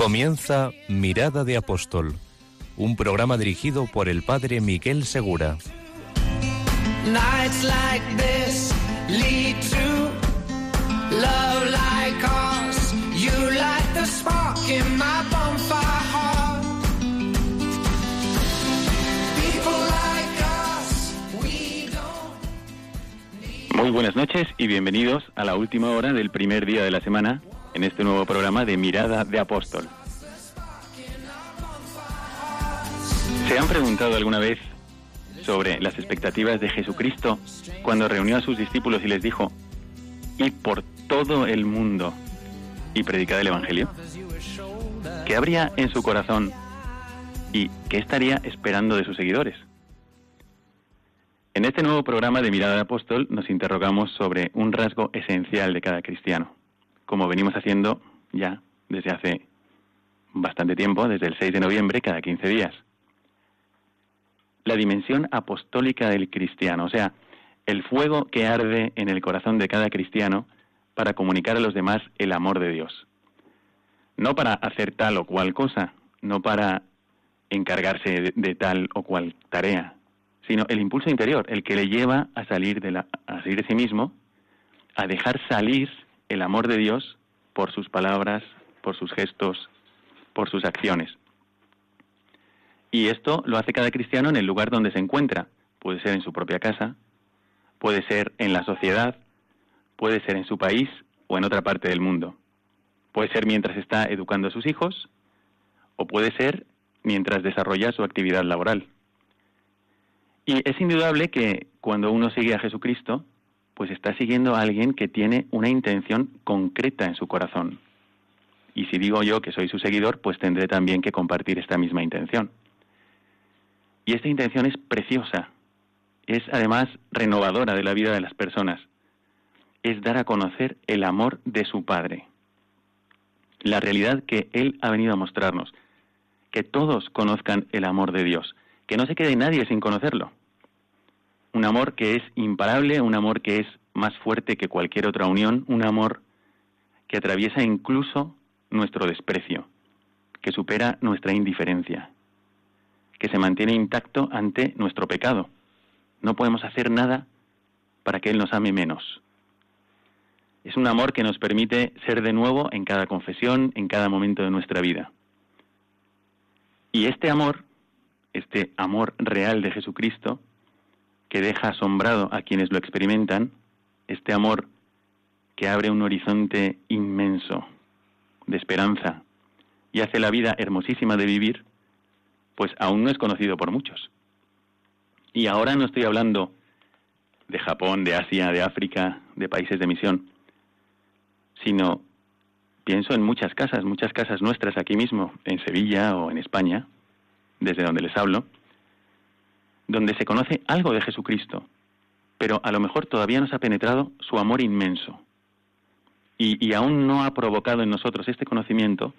Comienza Mirada de Apóstol, un programa dirigido por el padre Miguel Segura. Nights like this lead to love like ours. You light the spark in my bonfire heart. People like us, we don't. Muy buenas noches y bienvenidos a la última hora del primer día de la semana en este nuevo programa de Mirada de Apóstol. ¿Se han preguntado alguna vez sobre las expectativas de Jesucristo cuando reunió a sus discípulos y les dijo, id por todo el mundo y predicad el Evangelio? ¿Qué habría en su corazón y qué estaría esperando de sus seguidores? En este nuevo programa de Mirada de Apóstol nos interrogamos sobre un rasgo esencial de cada cristiano, como venimos haciendo ya desde hace bastante tiempo, desde el 6 de noviembre, cada 15 días. La dimensión apostólica del cristiano, o sea, el fuego que arde en el corazón de cada cristiano para comunicar a los demás el amor de Dios. No para hacer tal o cual cosa, no para encargarse de, tal o cual tarea, sino el impulso interior, el que le lleva a salir de, la, a salir de sí mismo, a dejar salir el amor de Dios por sus palabras, por sus gestos, por sus acciones. Y esto lo hace cada cristiano en el lugar donde se encuentra. Puede ser en su propia casa, puede ser en la sociedad, puede ser en su país o en otra parte del mundo. Puede ser mientras está educando a sus hijos o puede ser mientras desarrolla su actividad laboral. Y es indudable que cuando uno sigue a Jesucristo, pues está siguiendo a alguien que tiene una intención concreta en su corazón. Y si digo yo que soy su seguidor, pues tendré también que compartir esta misma intención. Y esta intención es preciosa, es además renovadora de la vida de las personas, es dar a conocer el amor de su Padre, la realidad que Él ha venido a mostrarnos, que todos conozcan el amor de Dios, que no se quede nadie sin conocerlo. Un amor que es imparable, un amor que es más fuerte que cualquier otra unión, un amor que atraviesa incluso nuestro desprecio, que supera nuestra indiferencia, que se mantiene intacto ante nuestro pecado. No podemos hacer nada para que Él nos ame menos. Es un amor que nos permite ser de nuevo en cada confesión, en cada momento de nuestra vida. Y este amor, este amor real de Jesucristo, que deja asombrado a quienes lo experimentan, este amor que abre un horizonte inmenso de esperanza y hace la vida hermosísima de vivir, pues aún no es conocido por muchos. Y ahora no estoy hablando de Japón, de Asia, de África, de países de misión, sino pienso en muchas casas, muchas casas nuestras aquí mismo, en Sevilla o en España, desde donde les hablo, donde se conoce algo de Jesucristo, pero a lo mejor todavía nos ha penetrado su amor inmenso. Y, aún no ha provocado en nosotros este conocimiento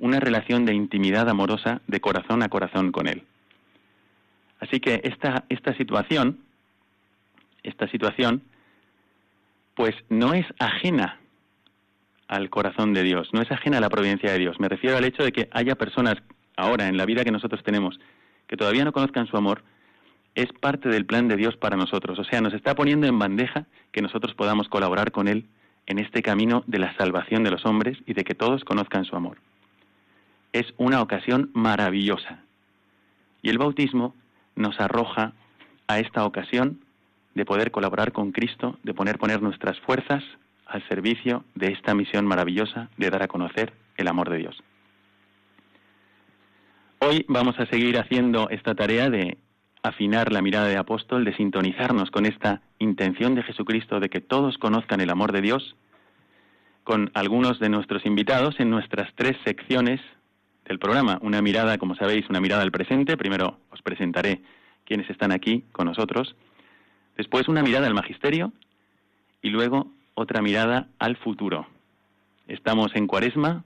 una relación de intimidad amorosa de corazón a corazón con Él. Así que esta, esta situación, esta situación, pues no es ajena al corazón de Dios, no es ajena a la providencia de Dios. Me refiero al hecho de que haya personas ahora en la vida que nosotros tenemos que todavía no conozcan su amor, es parte del plan de Dios para nosotros. O sea, nos está poniendo en bandeja que nosotros podamos colaborar con Él en este camino de la salvación de los hombres y de que todos conozcan su amor. Es una ocasión maravillosa. Y el bautismo nos arroja a esta ocasión de poder colaborar con Cristo, de poner poner nuestras fuerzas al servicio de esta misión maravillosa de dar a conocer el amor de Dios. Hoy vamos a seguir haciendo esta tarea de afinar la mirada de apóstol, de sintonizarnos con esta intención de Jesucristo de que todos conozcan el amor de Dios, con algunos de nuestros invitados en nuestras tres secciones del programa. Una mirada, como sabéis, una mirada al presente. Primero os presentaré quienes están aquí con nosotros. Después una mirada al magisterio y luego otra mirada al futuro. Estamos en cuaresma.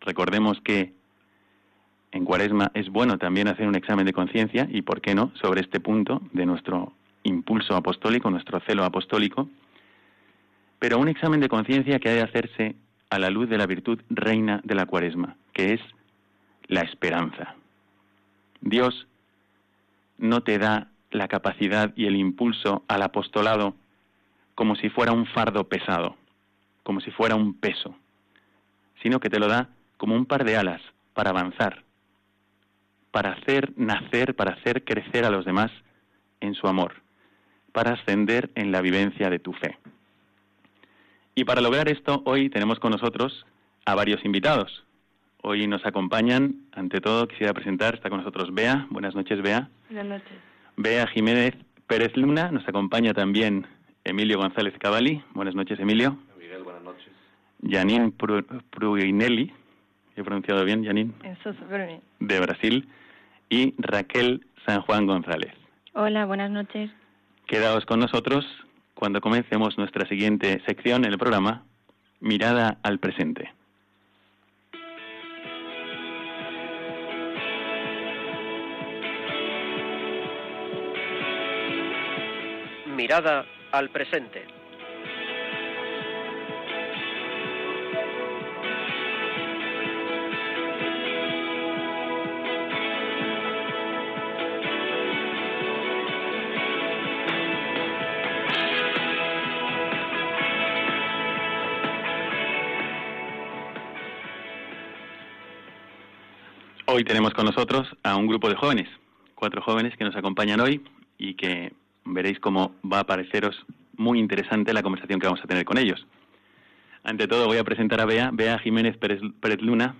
Recordemos que en cuaresma es bueno también hacer un examen de conciencia y, ¿por qué no?, sobre este punto de nuestro impulso apostólico, nuestro celo apostólico. Pero un examen de conciencia que ha de hacerse a la luz de la virtud reina de la cuaresma, que es la esperanza. Dios no te da la capacidad y el impulso al apostolado como si fuera un fardo pesado, como si fuera un peso, sino que te lo da como un par de alas para avanzar, para hacer nacer, para hacer crecer a los demás en su amor, para ascender en la vivencia de tu fe. Y para lograr esto, hoy tenemos con nosotros a varios invitados. Hoy nos acompañan, ante todo, quisiera presentar, está con nosotros Bea. Buenas noches, Bea. Buenas noches. Bea Jiménez Pérez Luna. Nos acompaña también Emilio González Cavalli. Buenas noches, Emilio. Miguel, buenas noches. Janine Pruinelli. ¿He pronunciado bien, Janine? Eso, súper bien. De Brasil. Y Raquel San Juan González. Hola, buenas noches. Quedaos con nosotros cuando comencemos nuestra siguiente sección en el programa, Mirada al Presente. Mirada al presente. Hoy tenemos con nosotros a un grupo de jóvenes, cuatro jóvenes que nos acompañan hoy y que veréis cómo va a pareceros muy interesante la conversación que vamos a tener con ellos. Ante todo voy a presentar a Bea, Bea Jiménez Pérez, Luna,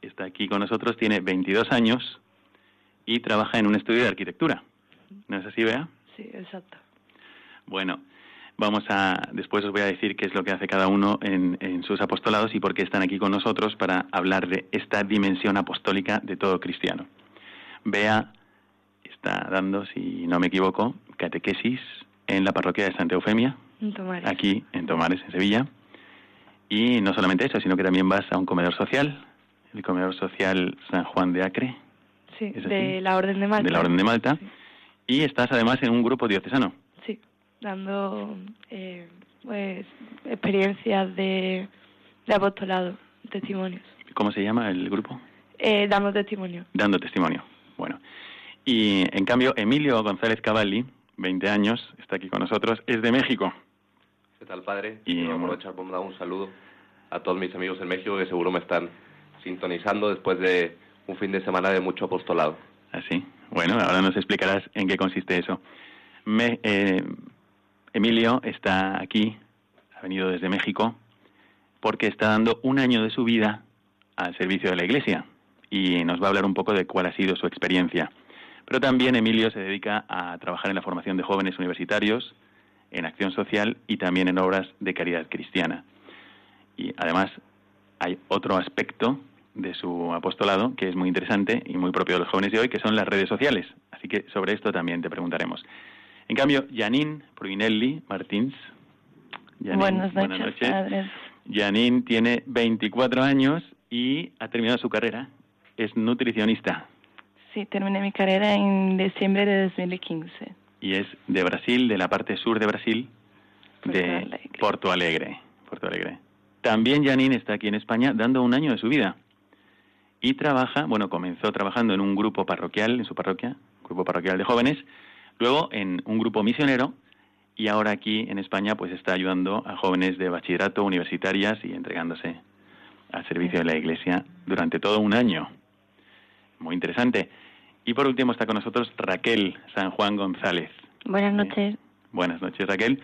está aquí con nosotros, tiene 22 años y trabaja en un estudio de arquitectura. ¿No es así, Bea? Sí, exacto. Bueno, vamos a, después os voy a decir qué es lo que hace cada uno en, en sus apostolados y por qué están aquí con nosotros para hablar de esta dimensión apostólica de todo cristiano. Bea está dando, si no me equivoco, catequesis en la parroquia de Santa Eufemia, En Tomares. aquí en Tomares, en Sevilla. Y no solamente eso, sino que también vas a un comedor social, el comedor social San Juan de Acre, de la Orden de Malta. de la Orden de Malta. Sí. Y estás además en un grupo diocesano. Dando eh, pues experiencias de, de apostolado, testimonios. ¿Cómo se llama el grupo? Eh, dando testimonio. Dando testimonio. Bueno. Y en cambio, Emilio González Cavalli, 20 años, está aquí con nosotros, es de México. ¿Qué tal, padre? Y, Quiero bueno. aprovechar para dar un saludo a todos mis amigos en México que seguro me están sintonizando después de un fin de semana de mucho apostolado. Así. Bueno, ahora nos explicarás en qué consiste eso. Me- eh, Emilio está aquí, ha venido desde México, porque está dando un año de su vida al servicio de la Iglesia y nos va a hablar un poco de cuál ha sido su experiencia. Pero también Emilio se dedica a trabajar en la formación de jóvenes universitarios, en acción social y también en obras de caridad cristiana. Y además hay otro aspecto de su apostolado que es muy interesante y muy propio de los jóvenes de hoy, que son las redes sociales. Así que sobre esto también te preguntaremos. En cambio, Janine Pruinelli Martins. Janine, buenas noches, padre. Janine tiene 24 años y ha terminado su carrera. Es nutricionista Sí, terminé mi carrera en diciembre de 2015. y es de Brasil, de la parte sur de Brasil, Porto de Alegre. Porto Alegre. Porto Alegre. También Janine está aquí en España dando un año de su vida y trabaja, bueno, comenzó trabajando en un grupo parroquial, en su parroquia, grupo parroquial de jóvenes, luego en un grupo misionero y ahora aquí en España pues está ayudando a jóvenes de bachillerato, universitarias y entregándose al servicio de la Iglesia durante todo un año. Muy interesante. Y por último está con nosotros Raquel San Juan González. Buenas noches. Buenas noches, Raquel.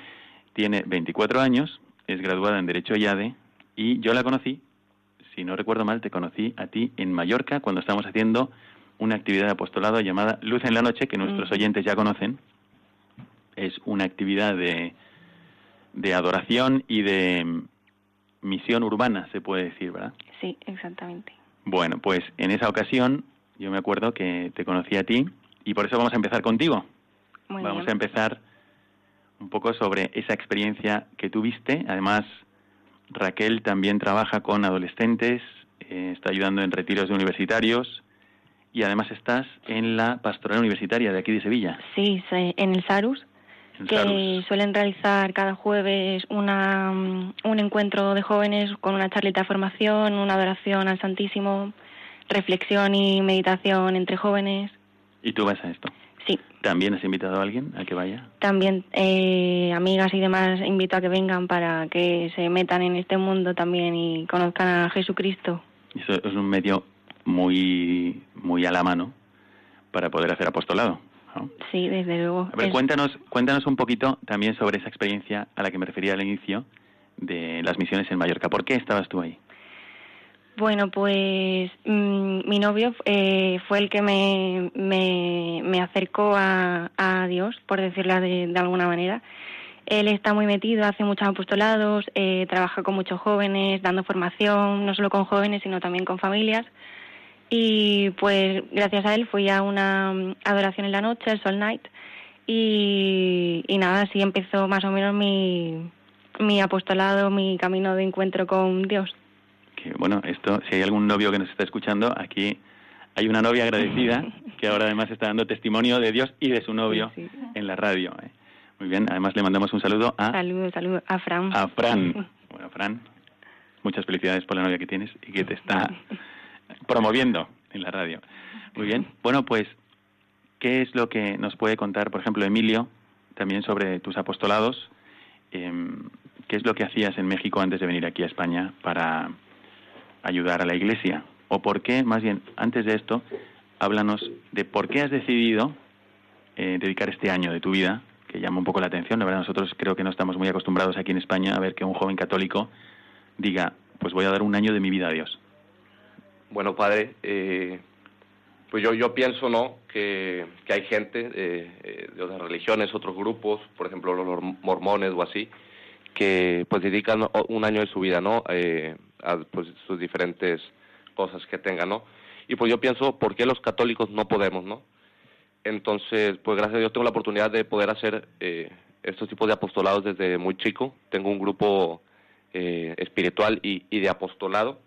Tiene 24 años, es graduada en Derecho IADE y yo la conocí, si no recuerdo mal, te conocí a ti en Mallorca cuando estábamos haciendo una actividad de apostolado llamada Luz en la Noche, que nuestros oyentes ya conocen. Es una actividad de, de adoración y de mm, misión urbana, se puede decir, ¿verdad? Sí, exactamente. Bueno, pues en esa ocasión yo me acuerdo que te conocí a ti y por eso vamos a empezar contigo. Muy vamos bien. a empezar un poco sobre esa experiencia que tuviste. Además, Raquel también trabaja con adolescentes, eh, está ayudando en retiros de universitarios y además estás en la pastoral universitaria de aquí de Sevilla. Sí, en el Sarus, en que Sarus. suelen realizar cada jueves una, mm, un encuentro de jóvenes con una charlita de formación, una adoración al Santísimo, reflexión y meditación entre jóvenes. Y tú vas a esto. Sí, ¿También has invitado a alguien a que vaya? también eh, amigas y demás invito a que vengan para que se metan en este mundo también y conozcan a Jesucristo. Eso es un medio muy, muy a la mano para poder hacer apostolado. ¿no? Sí, desde luego. A ver, cuéntanos, cuéntanos un poquito también sobre esa experiencia a la que me refería al inicio de las misiones en Mallorca. ¿Por qué estabas tú ahí? Bueno, pues mm, mi novio eh, fue el que me, me, me acercó a, a Dios, por decirlo de, de alguna manera. Él está muy metido, hace muchos apostolados, eh, trabaja con muchos jóvenes, dando formación, no solo con jóvenes, sino también con familias. Y pues gracias a él fui a una mm, adoración en la noche, el Sol Night, y, y nada, así empezó más o menos mi, mi apostolado, mi camino de encuentro con Dios. Que bueno, esto, si hay algún novio que nos está escuchando, aquí hay una novia agradecida que ahora además está dando testimonio de Dios y de su novio Sí, sí. en la radio. ¿eh? Muy bien, además le mandamos un saludo a, Saludos, saludos a Fran. a Fran. Bueno, Fran, muchas felicidades por la novia que tienes y que te está promoviendo en la radio. Muy bien. Bueno, pues, ¿qué es lo que nos puede contar, por ejemplo, Emilio, también sobre tus apostolados? Em, ¿Qué es lo que hacías en México antes de venir aquí a España para ayudar a la Iglesia? ¿O por qué, más bien, antes de esto, háblanos de por qué has decidido eh, dedicar este año de tu vida, que llama un poco la atención. La verdad, nosotros creo que no estamos muy acostumbrados aquí en España a ver que un joven católico diga, pues voy a dar un año de mi vida a Dios. Bueno, padre, eh, pues yo, yo pienso, ¿no?, que, que hay gente eh, eh, de otras religiones, otros grupos, por ejemplo, los mor- mormones o así, que pues dedican un año de su vida, ¿no?, eh, a pues, sus diferentes cosas que tengan, ¿no? Y pues yo pienso, ¿por qué los católicos no podemos, no? Entonces, pues gracias a Dios tengo la oportunidad de poder hacer eh, estos tipos de apostolados desde muy chico. Tengo un grupo eh, espiritual y, y de apostolado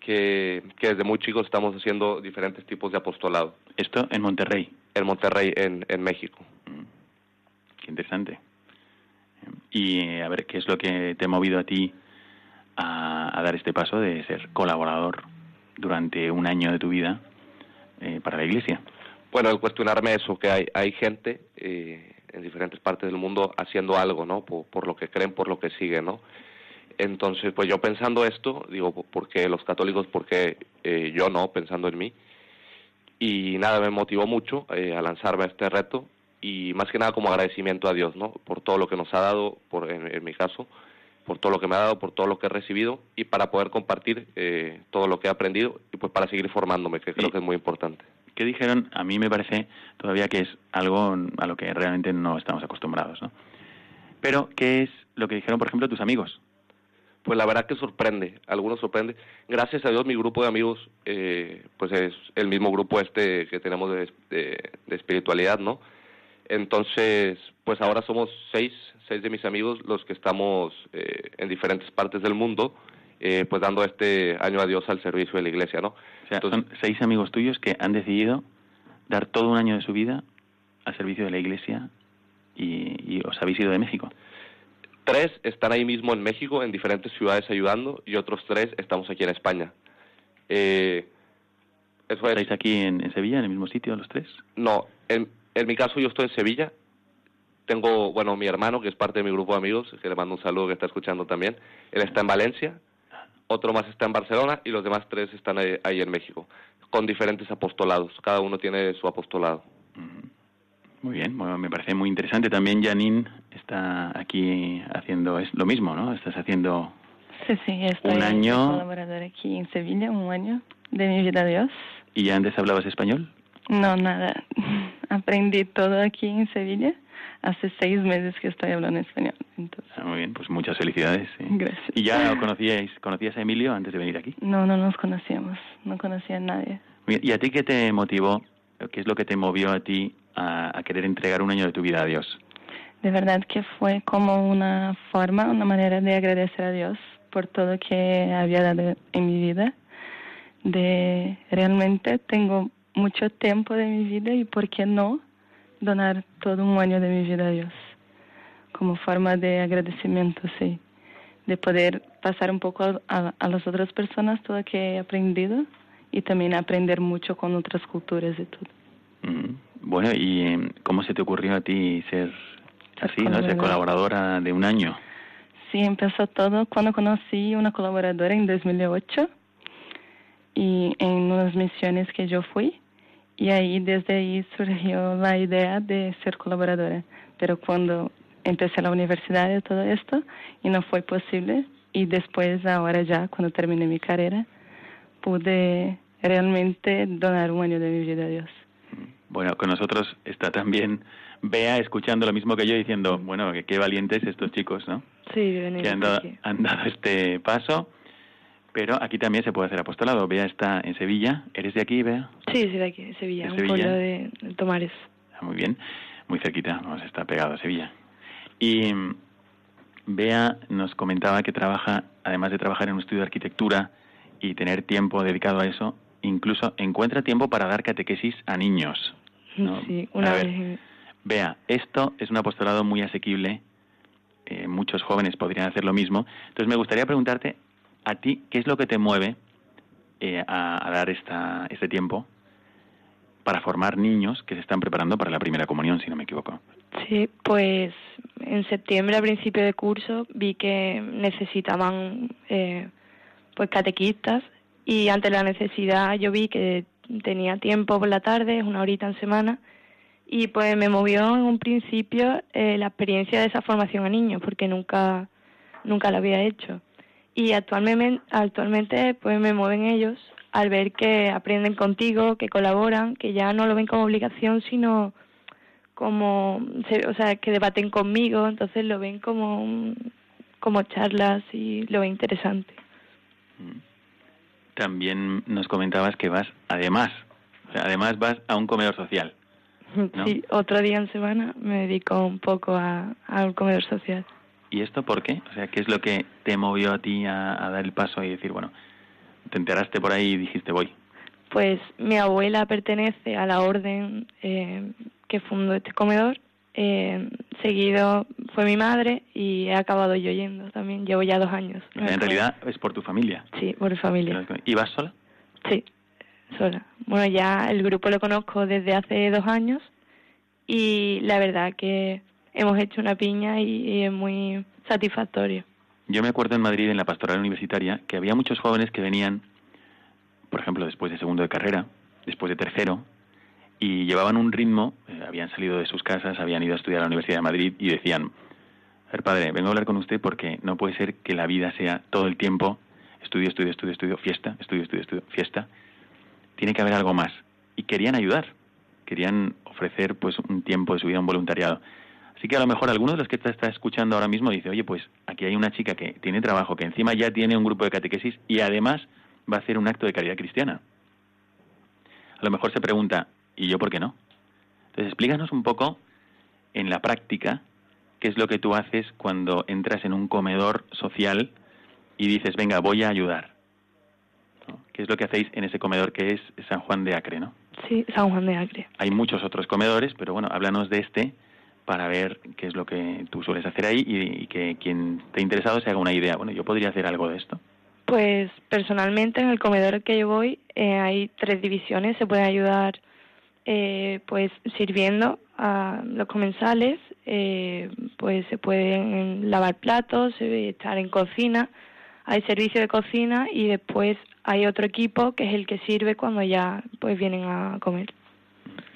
que, que desde muy chicos estamos haciendo diferentes tipos de apostolado Esto en Monterrey. en Monterrey, en, en México. Mm, Qué interesante. Y eh, a ver, ¿qué es lo que te ha movido a ti a, a dar este paso de ser colaborador durante un año de tu vida eh, para la Iglesia? Bueno, el cuestionarme eso, que hay, hay gente eh, en diferentes partes del mundo haciendo algo, ¿no? Por, por lo que creen, por lo que siguen, ¿no? Entonces, pues yo pensando esto, digo, ¿por qué los católicos? ¿Por qué eh, yo no? Pensando en mí. Y nada, me motivó mucho eh, a lanzarme a este reto y más que nada como agradecimiento a Dios, ¿no? Por todo lo que nos ha dado, por, en, en mi caso, por todo lo que me ha dado, por todo lo que he recibido y para poder compartir eh, todo lo que he aprendido y pues para seguir formándome, que creo que es muy importante. ¿Qué dijeron? A mí me parece todavía que es algo a lo que realmente no estamos acostumbrados, ¿no? Pero, ¿qué es lo que dijeron, por ejemplo, tus amigos? Pues la verdad que sorprende, algunos sorprende. Gracias a Dios mi grupo de amigos, eh, pues es el mismo grupo este que tenemos de, de- de espiritualidad, ¿no? Entonces, pues ahora somos seis, seis de mis amigos los que estamos eh, en diferentes partes del mundo, eh, pues dando este año a Dios al servicio de la iglesia, ¿no? O sea, Entonces- son seis amigos tuyos que han decidido dar todo un año de su vida al servicio de la Iglesia y, y os habéis ido de México. Tres están ahí mismo en México, en diferentes ciudades ayudando, y otros tres estamos aquí en España. Eh, eso es. ¿Estáis aquí en, en Sevilla, en el mismo sitio, los tres? No, en, en mi caso yo estoy en Sevilla. Tengo, bueno, mi hermano, que es parte de mi grupo de amigos, que le mando un saludo que está escuchando también. Él está en Valencia, otro más está en Barcelona y los demás tres están ahí, ahí en México, con diferentes apostolados. Cada uno tiene su apostolado. Muy bien, bueno, me parece muy interesante. También Janine está aquí haciendo es lo mismo, ¿no? Estás haciendo Sí, sí, estoy Un año- colaboradora aquí en Sevilla, un año de mi vida a Dios. y ya antes hablabas español. No, nada. Aprendí todo aquí en Sevilla. hace seis meses que estoy hablando español. Entonces. Ah, muy bien, pues muchas felicidades. sí. Gracias. ¿Y ya conocíais, conocías a Emilio antes de venir aquí? No, no nos conocíamos, no conocía a nadie. ¿Y a ti qué te motivó, qué es lo que te movió a ti a, a querer entregar un año de tu vida a Dios? De verdad que fue como una forma, una manera de agradecer a Dios por todo que había dado en mi vida. De realmente tengo mucho tiempo de mi vida y por qué no donar todo un año de mi vida a Dios como forma de agradecimiento, sí, de poder pasar un poco a, a las otras personas todo lo que he aprendido y también aprender mucho con otras culturas y todo. Mm, Bueno, ¿y cómo se te ocurrió a ti ser Ser así, no? Ser colaboradora de un año. Sí, empezó todo cuando conocí una colaboradora en 2008 y en unas misiones que yo fui y ahí desde ahí surgió la idea de ser colaboradora. Pero cuando empecé la universidad y todo esto y no fue posible y después ahora ya cuando terminé mi carrera pude realmente donar un año de mi vida a Dios. Bueno, con nosotros está también Bea escuchando lo mismo que yo diciendo, bueno, que qué valientes estos chicos, ¿no? Sí, venir que han dado, han dado este paso. Pero aquí también se puede hacer apostolado. Bea está en Sevilla. ¿Eres de aquí, Bea? Sí, sí, de aquí, de Sevilla, ¿De un Sevilla? pueblo de, de Tomares. Ah, muy bien, muy cerquita, vamos, está pegado a Sevilla. Y mm, Bea nos comentaba que trabaja, además de trabajar en un estudio de arquitectura y tener tiempo dedicado a eso, incluso encuentra tiempo para dar catequesis a niños. ¿no? Sí, una A vez. Vea, esto es un apostolado muy asequible. eh, muchos jóvenes podrían hacer lo mismo. Entonces me gustaría preguntarte a ti qué es lo que te mueve eh, a, a dar esta, este tiempo para formar niños que se están preparando para la primera comunión, si no me equivoco. Sí, pues en septiembre, a principio de curso, vi que necesitaban eh, pues catequistas y ante la necesidad yo vi que tenía tiempo por la tarde, una horita en semana, y pues me movió en un principio eh, la experiencia de esa formación a niños, porque nunca, nunca la había hecho. Y actualmente, actualmente pues me mueven ellos al ver que aprenden contigo, que colaboran, que ya no lo ven como obligación, sino como, o sea, que debaten conmigo, entonces lo ven como, como charlas y lo ven interesante. También nos comentabas que vas, además, o sea, además vas a un comedor social. ¿No? Sí, otro día en semana me dedico un poco a, al comedor social. ¿Y esto por qué? O sea, ¿qué es lo que te movió a ti a, a dar el paso y decir, bueno, te enteraste por ahí y dijiste voy? Pues mi abuela pertenece a la orden eh, que fundó este comedor. Eh, seguido fue mi madre y he acabado yo yendo también. Llevo ya dos años. O sea, en realidad es por tu familia. Sí, por familia. ¿Y vas sola? Sí, sola. Bueno, ya el grupo lo conozco desde hace dos años y la verdad que hemos hecho una piña y, y es muy satisfactorio. Yo me acuerdo en Madrid, en la pastoral universitaria, que había muchos jóvenes que venían, por ejemplo, después de segundo de carrera, después de tercero, y llevaban un ritmo, eh, habían salido de sus casas, habían ido a estudiar a la Universidad de Madrid y decían, a ver, padre, vengo a hablar con usted porque no puede ser que la vida sea todo el tiempo estudio, estudio, estudio, estudio, fiesta, estudio, estudio, estudio, fiesta. Tiene que haber algo más. Y querían ayudar, querían ofrecer pues un tiempo de su vida, un voluntariado. Así que a lo mejor alguno de los que te está escuchando ahora mismo dice, oye, pues aquí hay una chica que tiene trabajo, que encima ya tiene un grupo de catequesis y además va a hacer un acto de caridad cristiana. A lo mejor se pregunta, ¿y yo por qué no? Entonces explícanos un poco en la práctica qué es lo que tú haces cuando entras en un comedor social y dices, venga, voy a ayudar. ¿No? ¿Qué es lo que hacéis en ese comedor que es San Juan de Acre, no? Sí, San Juan de Acre. Hay muchos otros comedores, pero bueno, háblanos de este para ver qué es lo que tú sueles hacer ahí y, y que quien esté interesado se haga una idea. Bueno, yo podría hacer algo de esto. Pues personalmente en el comedor que yo voy eh, hay tres divisiones. Se pueden ayudar eh, pues sirviendo a los comensales, eh, pues se pueden lavar platos, eh, estar en cocina, hay servicio de cocina y después hay otro equipo que es el que sirve cuando ya pues vienen a comer.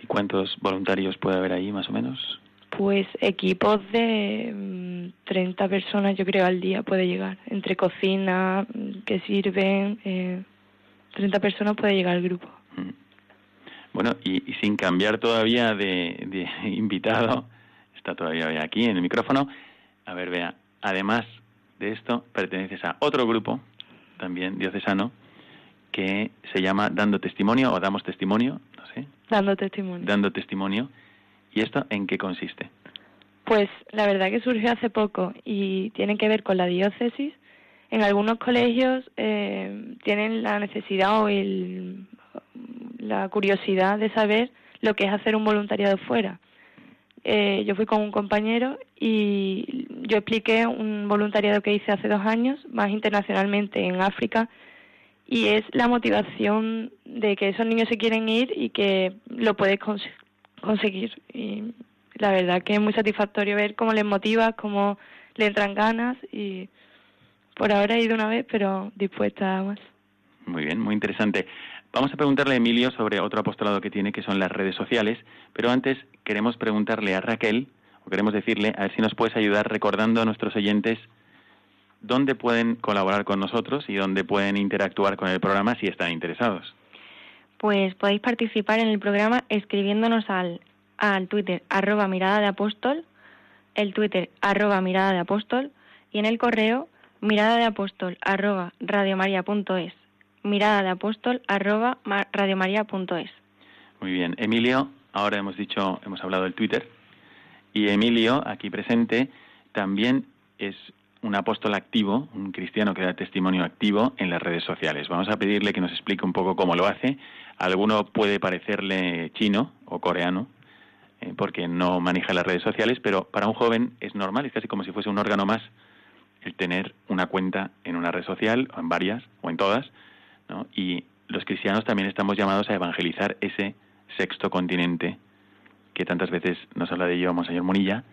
¿Y cuántos voluntarios puede haber ahí, más o menos? Pues equipos de mm, 30 personas, yo creo, al día puede llegar. Entre cocina, mm, que sirven, eh, 30 personas puede llegar el grupo. Bueno, y, y sin cambiar todavía de, de invitado, está todavía aquí en el micrófono. A ver, vea, además de esto, perteneces a otro grupo, también diocesano, que se llama Dando Testimonio o Damos Testimonio, no sé. Dando testimonio. Dando Testimonio. ¿Y esto en qué consiste? Pues la verdad que surgió hace poco y tiene que ver con la diócesis. En algunos colegios eh, tienen la necesidad o el, la curiosidad de saber lo que es hacer un voluntariado fuera. Eh, yo fui con un compañero y yo expliqué un voluntariado que hice hace dos años, más internacionalmente en África, y es la motivación de que esos niños se quieren ir y que lo puedes conseguir. Y la verdad que es muy satisfactorio ver cómo les motiva, cómo le entran ganas y por ahora he ido una vez, pero dispuesta a más. Muy bien, muy interesante. Vamos a preguntarle a Emilio sobre otro apostolado que tiene, que son las redes sociales, pero antes queremos preguntarle a Raquel, o queremos decirle, a ver si nos puedes ayudar recordando a nuestros oyentes dónde pueden colaborar con nosotros y dónde pueden interactuar con el programa si están interesados. Pues podéis participar en el programa escribiéndonos al, al Twitter arroba mirada de apóstol, el Twitter arroba mirada de apóstol y en el correo mirada de apóstol arroba radiomaria.es mirada de apóstol arroba. Muy bien. Emilio, ahora hemos dicho, hemos hablado del Twitter, y Emilio, aquí presente, también es un apóstol activo, un cristiano que da testimonio activo en las redes sociales. Vamos a pedirle que nos explique un poco cómo lo hace. alguno puede parecerle chino o coreano, eh, porque no maneja las redes sociales, pero para un joven es normal, es casi como si fuese un órgano más el tener una cuenta en una red social, o en varias, o en todas, y los cristianos también estamos llamados a evangelizar ese sexto continente que tantas veces nos habla de ello Monseñor Munilla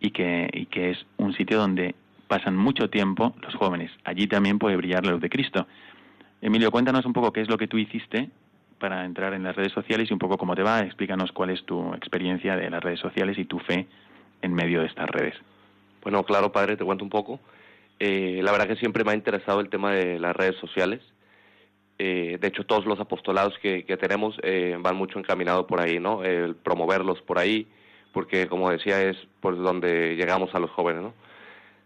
y que, es un sitio donde pasan mucho tiempo los jóvenes. Allí también puede brillar la luz de Cristo. Emilio, cuéntanos un poco qué es lo que tú hiciste para entrar en las redes sociales y un poco cómo te va. Explícanos cuál es tu experiencia de las redes sociales y tu fe en medio de estas redes. Bueno, claro, padre, te cuento un poco. Eh, la verdad que siempre me ha interesado el tema de las redes sociales. Eh, de hecho, todos los apostolados que, que tenemos eh, van mucho encaminados por ahí, ¿no? El promoverlos por ahí, porque como decía, es por donde llegamos a los jóvenes, ¿no?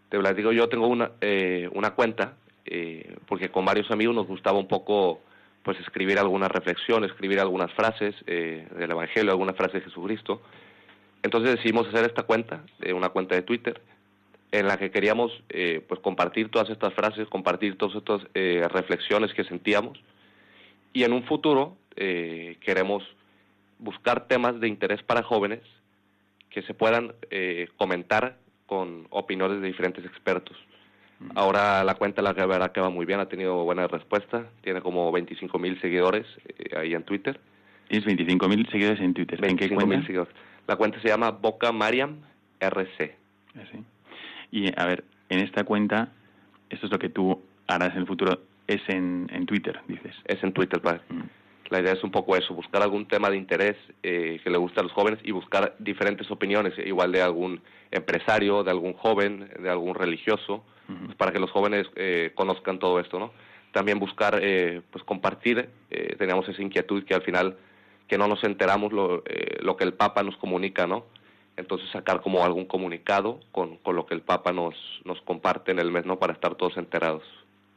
Te digo, yo tengo una, eh, una cuenta, eh, porque con varios amigos nos gustaba un poco pues escribir algunas reflexiones, escribir algunas frases eh, del Evangelio, algunas frases de Jesucristo. Entonces decidimos hacer esta cuenta, eh, una cuenta de Twitter, en la que queríamos eh, pues compartir todas estas frases, compartir todas estas eh, reflexiones que sentíamos y en un futuro eh, queremos buscar temas de interés para jóvenes que se puedan comentar con opiniones de diferentes expertos. Ahora la cuenta la verdad que va muy bien, ha tenido buena respuesta, tiene como 25 mil seguidores ahí en Twitter. Tienes 25 mil seguidores en Twitter. ¿En qué cuenta? Seguidores. La cuenta se llama Boca Mariam RC. ¿Así? ¿Ah, y a ver, en esta cuenta, esto es lo que tú harás en el futuro, es en, en Twitter, dices. Es en Twitter, padre. Mm. La idea es un poco eso, buscar algún tema de interés eh, que le guste a los jóvenes y buscar diferentes opiniones, igual de algún empresario, de algún joven, de algún religioso, pues para que los jóvenes eh, conozcan todo esto, ¿no? También buscar, eh, pues compartir, eh, teníamos esa inquietud que al final, que no nos enteramos lo, eh, lo que el Papa nos comunica, ¿no? Entonces sacar como algún comunicado con, con lo que el Papa nos, nos comparte en el mes, ¿no? Para estar todos enterados.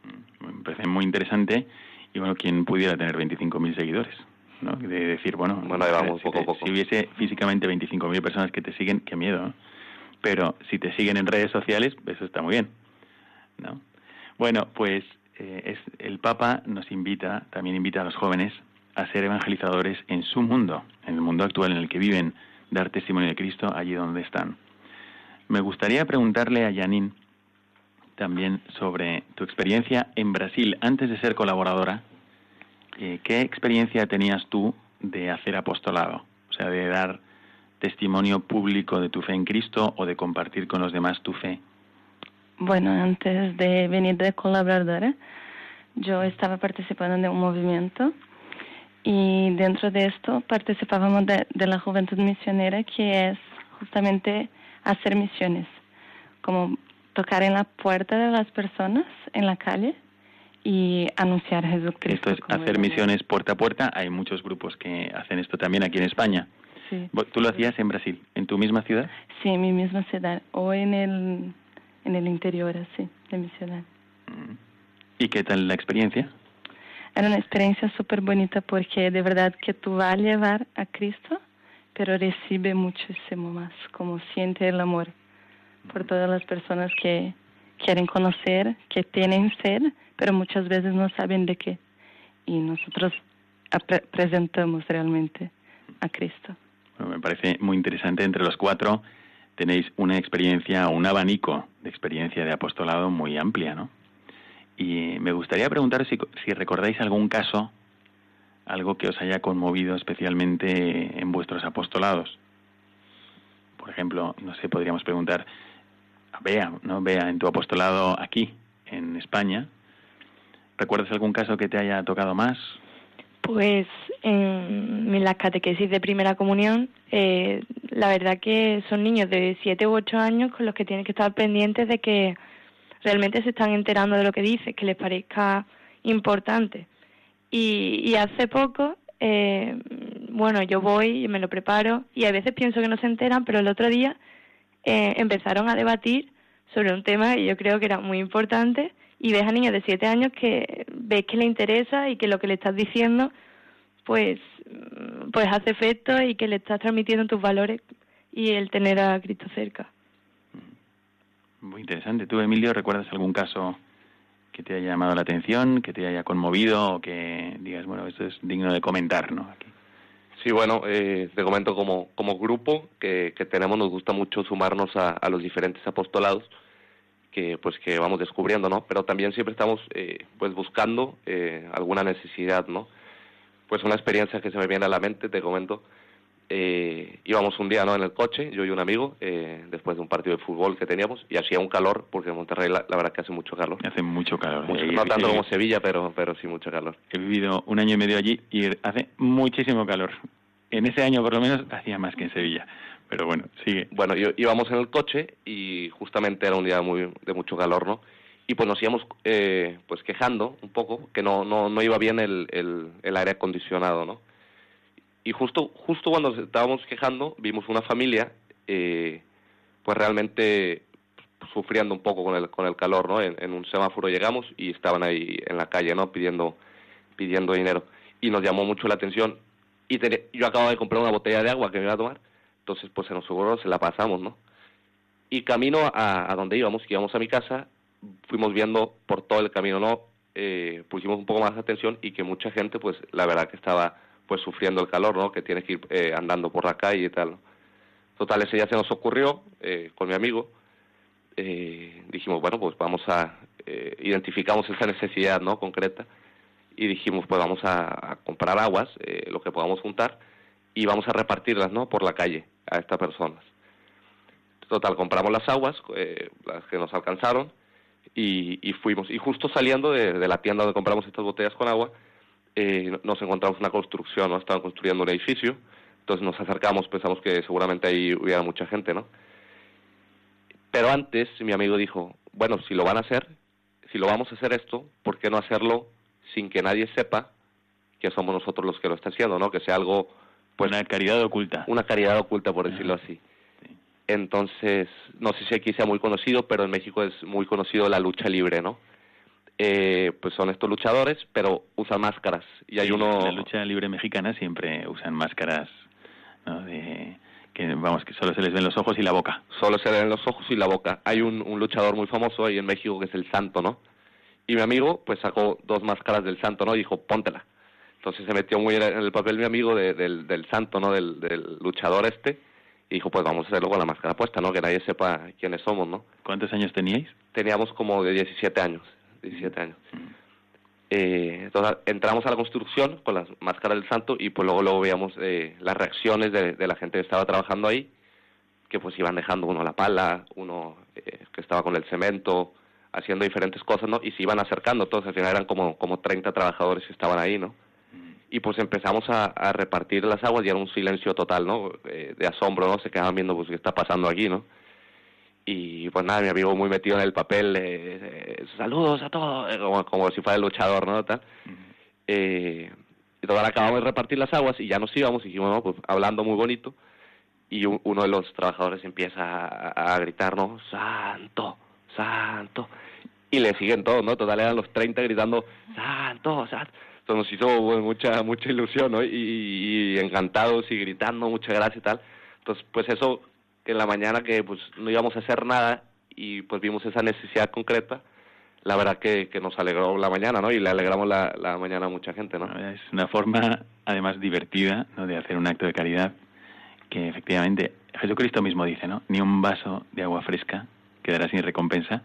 Mm, me parece muy interesante y bueno, quien pudiera tener 25.000 seguidores, ¿no? De decir, bueno, bueno vamos, si, poco a poco. si hubiese físicamente 25.000 personas que te siguen, qué miedo, ¿no? Pero si te siguen en redes sociales, eso está muy bien, ¿no? Bueno, pues eh, es, el Papa nos invita, también invita a los jóvenes a ser evangelizadores en su mundo, en el mundo actual en el que viven, dar testimonio de Cristo allí donde están. Me gustaría preguntarle a Janine también sobre tu experiencia en Brasil antes de ser colaboradora. Eh, ¿Qué experiencia tenías tú de hacer apostolado? O sea, de dar testimonio público de tu fe en Cristo o de compartir con los demás tu fe. Bueno, antes de venir de colaboradora, yo estaba participando de un movimiento y dentro de esto participábamos de, de, la juventud misionera, que es justamente hacer misiones, como tocar en la puerta de las personas en la calle y anunciar a Jesucristo. Esto es hacer misiones puerta a puerta. Hay muchos grupos que hacen esto también aquí en España. sí. ¿Tú lo hacías en Brasil, en tu misma ciudad? Sí, en mi misma ciudad, o en el, en el interior, sí, de mi ciudad. ¿Y qué tal la experiencia? Era una experiencia súper bonita porque de verdad que tú vas a llevar a Cristo, pero recibe muchísimo más, como siente el amor por todas las personas que quieren conocer, que tienen sed, pero muchas veces no saben de qué. Y nosotros presentamos realmente a Cristo. me parece muy interesante. Entre los cuatro tenéis una experiencia, un abanico de experiencia de apostolado muy amplia, ¿no? Y me gustaría preguntaros si, si recordáis algún caso, algo que os haya conmovido especialmente en vuestros apostolados. Por ejemplo, no sé, podríamos preguntar a Bea, ¿no? Bea, en tu apostolado aquí, en España, ¿recuerdas algún caso que te haya tocado más? Pues en, la catequesis de primera comunión, eh, la verdad que son niños de 7 u 8 años con los que tienes que estar pendientes de que realmente se están enterando de lo que dices, que les parezca importante. Y, hace poco, eh, bueno, yo voy y me lo preparo y a veces pienso que no se enteran, pero el otro día eh, empezaron a debatir sobre un tema que yo creo que era muy importante y ves a niños de siete años que ves que le interesa y que lo que le estás diciendo pues pues hace efecto y que le estás transmitiendo tus valores y el tener a Cristo cerca. Muy interesante. ¿Tú, Emilio, recuerdas algún caso que te haya llamado la atención, que te haya conmovido o que digas, bueno, esto es digno de comentar, ¿no? Sí, bueno, eh, te comento como, como grupo que, que tenemos, nos gusta mucho sumarnos a, a los diferentes apostolados que pues que vamos descubriendo, ¿no? Pero también siempre estamos eh, pues buscando eh, alguna necesidad, ¿no? Pues una experiencia que se me viene a la mente, te comento, eh, íbamos un día, ¿no? En el coche, yo y un amigo, eh, después de un partido de fútbol que teníamos, y hacía un calor, porque en Monterrey la, verdad que hace mucho calor. Hace mucho calor. no tanto como Sevilla, pero, pero sí mucho calor. He vivido un año y medio allí y hace muchísimo calor. En ese año por lo menos hacía más que en Sevilla. Pero bueno, sigue. Bueno, íbamos en el coche y justamente era un día muy de mucho calor, ¿no? Y pues nos íbamos eh, pues quejando un poco que no no no iba bien el, el, el aire acondicionado, ¿no? Y justo justo cuando nos estábamos quejando vimos una familia eh, pues realmente sufriendo un poco con el con el calor, ¿no? En, un semáforo llegamos y estaban ahí en la calle, ¿no? Pidiendo pidiendo dinero y nos llamó mucho la atención y yo acababa de comprar una botella de agua que me iba a tomar entonces, pues en los seguros se la pasamos, ¿no? Y camino a, donde íbamos, que íbamos a mi casa, fuimos viendo por todo el camino, ¿no? Eh, pusimos un poco más de atención y que mucha gente, pues la verdad que estaba pues sufriendo el calor, ¿no? Que tiene que ir eh, andando por la calle y tal. Total, ese día se nos ocurrió eh, con mi amigo. Eh, dijimos, bueno, pues vamos a identificamos esa necesidad, ¿no? Concreta y dijimos, pues vamos a, comprar aguas, lo que podamos juntar y vamos a repartirlas, ¿no? Por la calle a estas personas. Total, compramos las aguas, las que nos alcanzaron, y, fuimos. Y justo saliendo de, la tienda donde compramos estas botellas con agua, eh, nos encontramos una construcción, ¿no? Estaban construyendo un edificio, entonces nos acercamos, pensamos que seguramente ahí hubiera mucha gente, ¿no? Pero antes mi amigo dijo, bueno, si lo van a hacer, si lo vamos a hacer esto, ¿por qué no hacerlo sin que nadie sepa que somos nosotros los que lo está haciendo, ¿no? Que sea algo pues una caridad oculta. Una caridad oculta, por decirlo así. Entonces, no sé si aquí sea muy conocido, pero en México es muy conocido la lucha libre, ¿no? Eh, pues son estos luchadores, pero usan máscaras. Y hay uno... En la lucha libre mexicana siempre usan máscaras, ¿no? De que vamos que solo se les ven los ojos y la boca. Solo se ven los ojos y la boca. Hay un, un luchador muy famoso ahí en México que es el Santo, ¿no? Y mi amigo pues sacó dos máscaras del Santo, ¿no? Y dijo, póntela. Entonces se metió muy en el papel mi amigo del, del santo, ¿no? Del, del, luchador este. Y dijo, pues vamos a hacerlo con la máscara puesta, ¿no? Que nadie sepa quiénes somos, ¿no? ¿Cuántos años teníais? Teníamos como de 17 años. 17 años. Mm. Eh, entonces entramos a la construcción con las máscaras del santo y pues luego luego veíamos eh, las reacciones de, de, la gente que estaba trabajando ahí, que pues iban dejando uno la pala, uno eh, que estaba con el cemento, haciendo diferentes cosas, ¿no? Y se iban acercando, todos al final eran como, como 30 trabajadores que estaban ahí, ¿no? y pues empezamos a, repartir las aguas y era un silencio total, ¿no? Eh, de asombro, ¿no? Se quedaban viendo, pues, qué está pasando aquí, ¿no? Y pues nada, mi amigo muy metido en el papel, eh, saludos a todos, como, como, si fuera el luchador, ¿no? Tal. eh, Y total, acabamos de repartir las aguas y ya nos íbamos y dijimos, no, pues hablando muy bonito. Y uno de los trabajadores empieza a, a gritar, ¿no? Santo, santo. Y le siguen todos, ¿no? Total, eran los 30 gritando, santo, santo. Entonces nos hizo pues, mucha mucha ilusión, ¿no? Y, y, encantados y gritando, muchas gracias y tal. Entonces, pues eso, que en la mañana que pues no íbamos a hacer nada y pues vimos esa necesidad concreta, la verdad que, que nos alegró la mañana, ¿no? Y le alegramos la, la mañana a mucha gente, ¿no? Es una forma, además, divertida. De hacer un acto de caridad que efectivamente Jesucristo mismo dice, ¿no? Ni un vaso de agua fresca quedará sin recompensa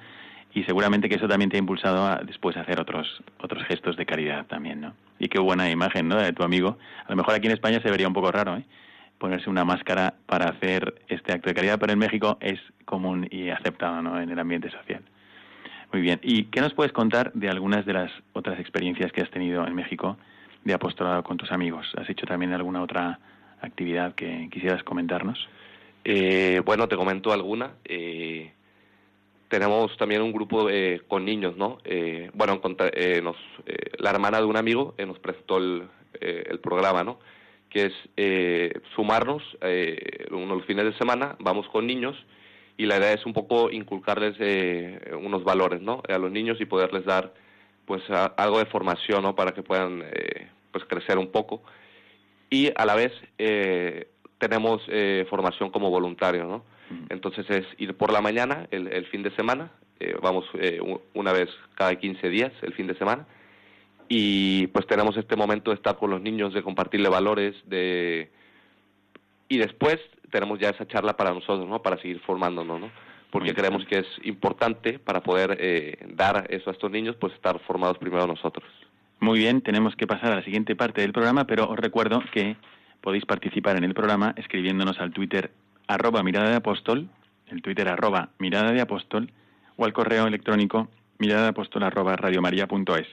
y seguramente que eso también te ha impulsado a después hacer otros otros gestos de caridad también, ¿no? Y qué buena imagen, ¿no? De tu amigo. A lo mejor aquí en España se vería un poco raro, ¿eh? Ponerse una máscara para hacer este acto de caridad, pero en México es común y aceptado, ¿no? En el ambiente social. Muy bien. ¿Y qué nos puedes contar de algunas de las otras experiencias que has tenido en México de apostolado con tus amigos? ¿Has hecho también alguna otra actividad que quisieras comentarnos? Eh, bueno, te comento alguna. Eh, tenemos también un grupo eh, con niños, ¿no? Eh, bueno, eh, nos, eh, la hermana de un amigo nos presentó el, el programa, ¿no? Que es eh, sumarnos eh, unos fines de semana, vamos con niños y la idea es un poco inculcarles eh, unos valores, ¿no? A los niños y poderles dar, pues, a, algo de formación, ¿no? Para que puedan, eh, pues, crecer un poco y a la vez eh, tenemos eh, formación como voluntario, ¿no? Entonces es ir por la mañana, el, el fin de semana, vamos eh, una vez cada 15 días, el fin de semana, y pues tenemos este momento de estar con los niños, de compartirle valores, de y después tenemos ya esa charla para nosotros, ¿no? Para seguir formándonos, ¿no? Porque creemos que es importante para poder eh, dar eso a estos niños, pues estar formados primero nosotros. Muy bien, tenemos que pasar a la siguiente parte del programa, pero os recuerdo que podéis participar en el programa escribiéndonos al Twitter arroba mirada de apóstol, el Twitter arroba mirada de apóstol, o al correo electrónico mirada de apóstol arroba radiomaria.es.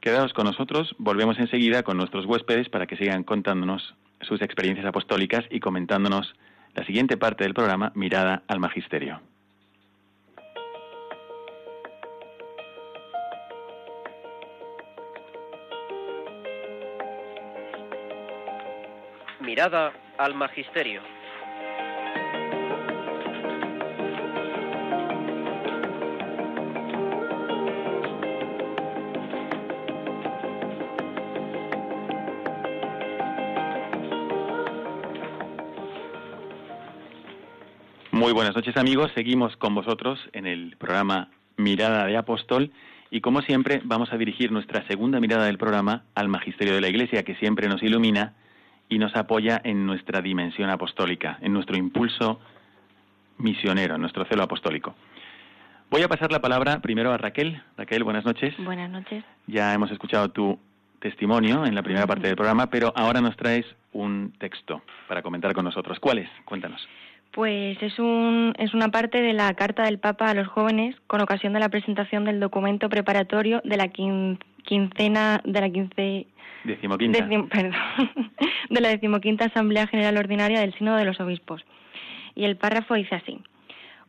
Quedaos con nosotros, volvemos enseguida con nuestros huéspedes para que sigan contándonos sus experiencias apostólicas y comentándonos la siguiente parte del programa Mirada al Magisterio. Mirada al Magisterio. Muy buenas noches amigos, seguimos con vosotros en el programa Mirada de Apóstol y como siempre vamos a dirigir nuestra segunda mirada del programa al Magisterio de la Iglesia que siempre nos ilumina y nos apoya en nuestra dimensión apostólica, en nuestro impulso misionero, en nuestro celo apostólico. Voy a pasar la palabra primero a Raquel. Raquel, buenas noches. Buenas noches. Ya hemos escuchado tu testimonio en la primera parte del programa, pero ahora nos traes un texto para comentar con nosotros. ¿Cuál es? Cuéntanos. Pues es, un, es una parte de la carta del Papa a los jóvenes con ocasión de la presentación del documento preparatorio de la quin- quincena de la quince Decimoquinta. decim- perdón, de la decimoquinta Asamblea General Ordinaria del Sínodo de los Obispos. Y el párrafo dice así: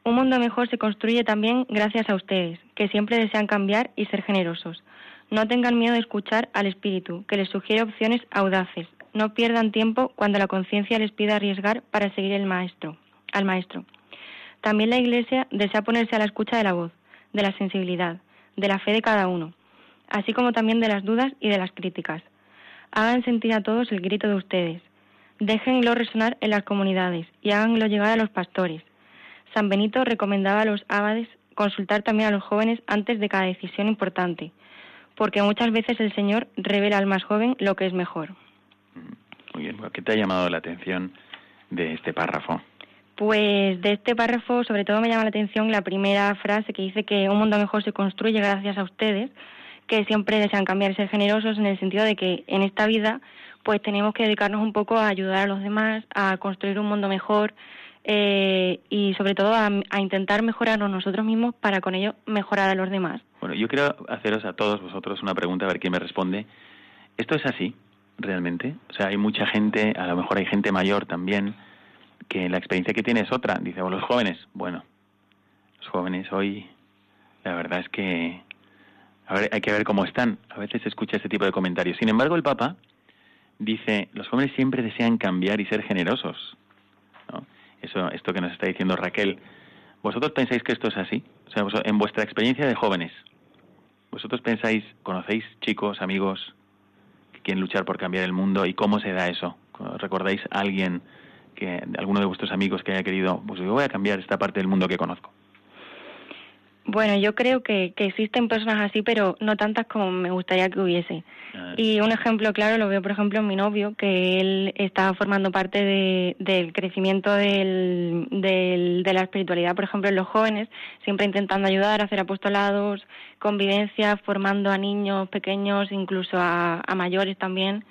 Un mundo mejor se construye también gracias a ustedes, que siempre desean cambiar y ser generosos. No tengan miedo de escuchar al Espíritu, que les sugiere opciones audaces. No pierdan tiempo cuando la conciencia les pida arriesgar para seguir el maestro, al maestro. También la Iglesia desea ponerse a la escucha de la voz, de la sensibilidad, de la fe de cada uno, así como también de las dudas y de las críticas. Hagan sentir a todos el grito de ustedes. Déjenlo resonar en las comunidades y háganlo llegar a los pastores. San Benito recomendaba a los abades consultar también a los jóvenes antes de cada decisión importante, porque muchas veces el Señor revela al más joven lo que es mejor. Muy bien, ¿qué te ha llamado la atención de este párrafo? Pues de este párrafo sobre todo me llama la atención la primera frase que dice que un mundo mejor se construye gracias a ustedes, que siempre desean cambiar ser generosos en el sentido de que en esta vida pues tenemos que dedicarnos un poco a ayudar a los demás, a construir un mundo mejor eh, y sobre todo a, a intentar mejorarnos nosotros mismos para con ello mejorar a los demás. Bueno, yo quiero haceros a todos vosotros una pregunta, a ver quién me responde. ¿Esto es así, realmente? O sea, hay mucha gente, a lo mejor hay gente mayor también, que la experiencia que tiene es otra. Dice, "Oh, los jóvenes, bueno, los jóvenes hoy, la verdad es que a ver, hay que ver cómo están. A veces se escucha este tipo de comentarios. Sin embargo, el Papa dice, los jóvenes siempre desean cambiar y ser generosos. ¿no? Eso, esto que nos está diciendo Raquel. ¿Vosotros pensáis que esto es así? O sea, en vuestra experiencia de jóvenes, ¿vosotros pensáis, conocéis chicos, amigos que quieren luchar por cambiar el mundo y cómo se da eso? ¿Recordáis a alguien, que, alguno de vuestros amigos que haya querido, pues yo voy a cambiar esta parte del mundo que conozco? Bueno, yo creo que, que, existen personas así, pero no tantas como me gustaría que hubiese. Ah. Y un ejemplo claro lo veo, por ejemplo, en mi novio, que él está formando parte de, del crecimiento del, del, de la espiritualidad, por ejemplo, en los jóvenes, siempre intentando ayudar, hacer apostolados, convivencia, formando a niños pequeños, incluso a, a mayores también.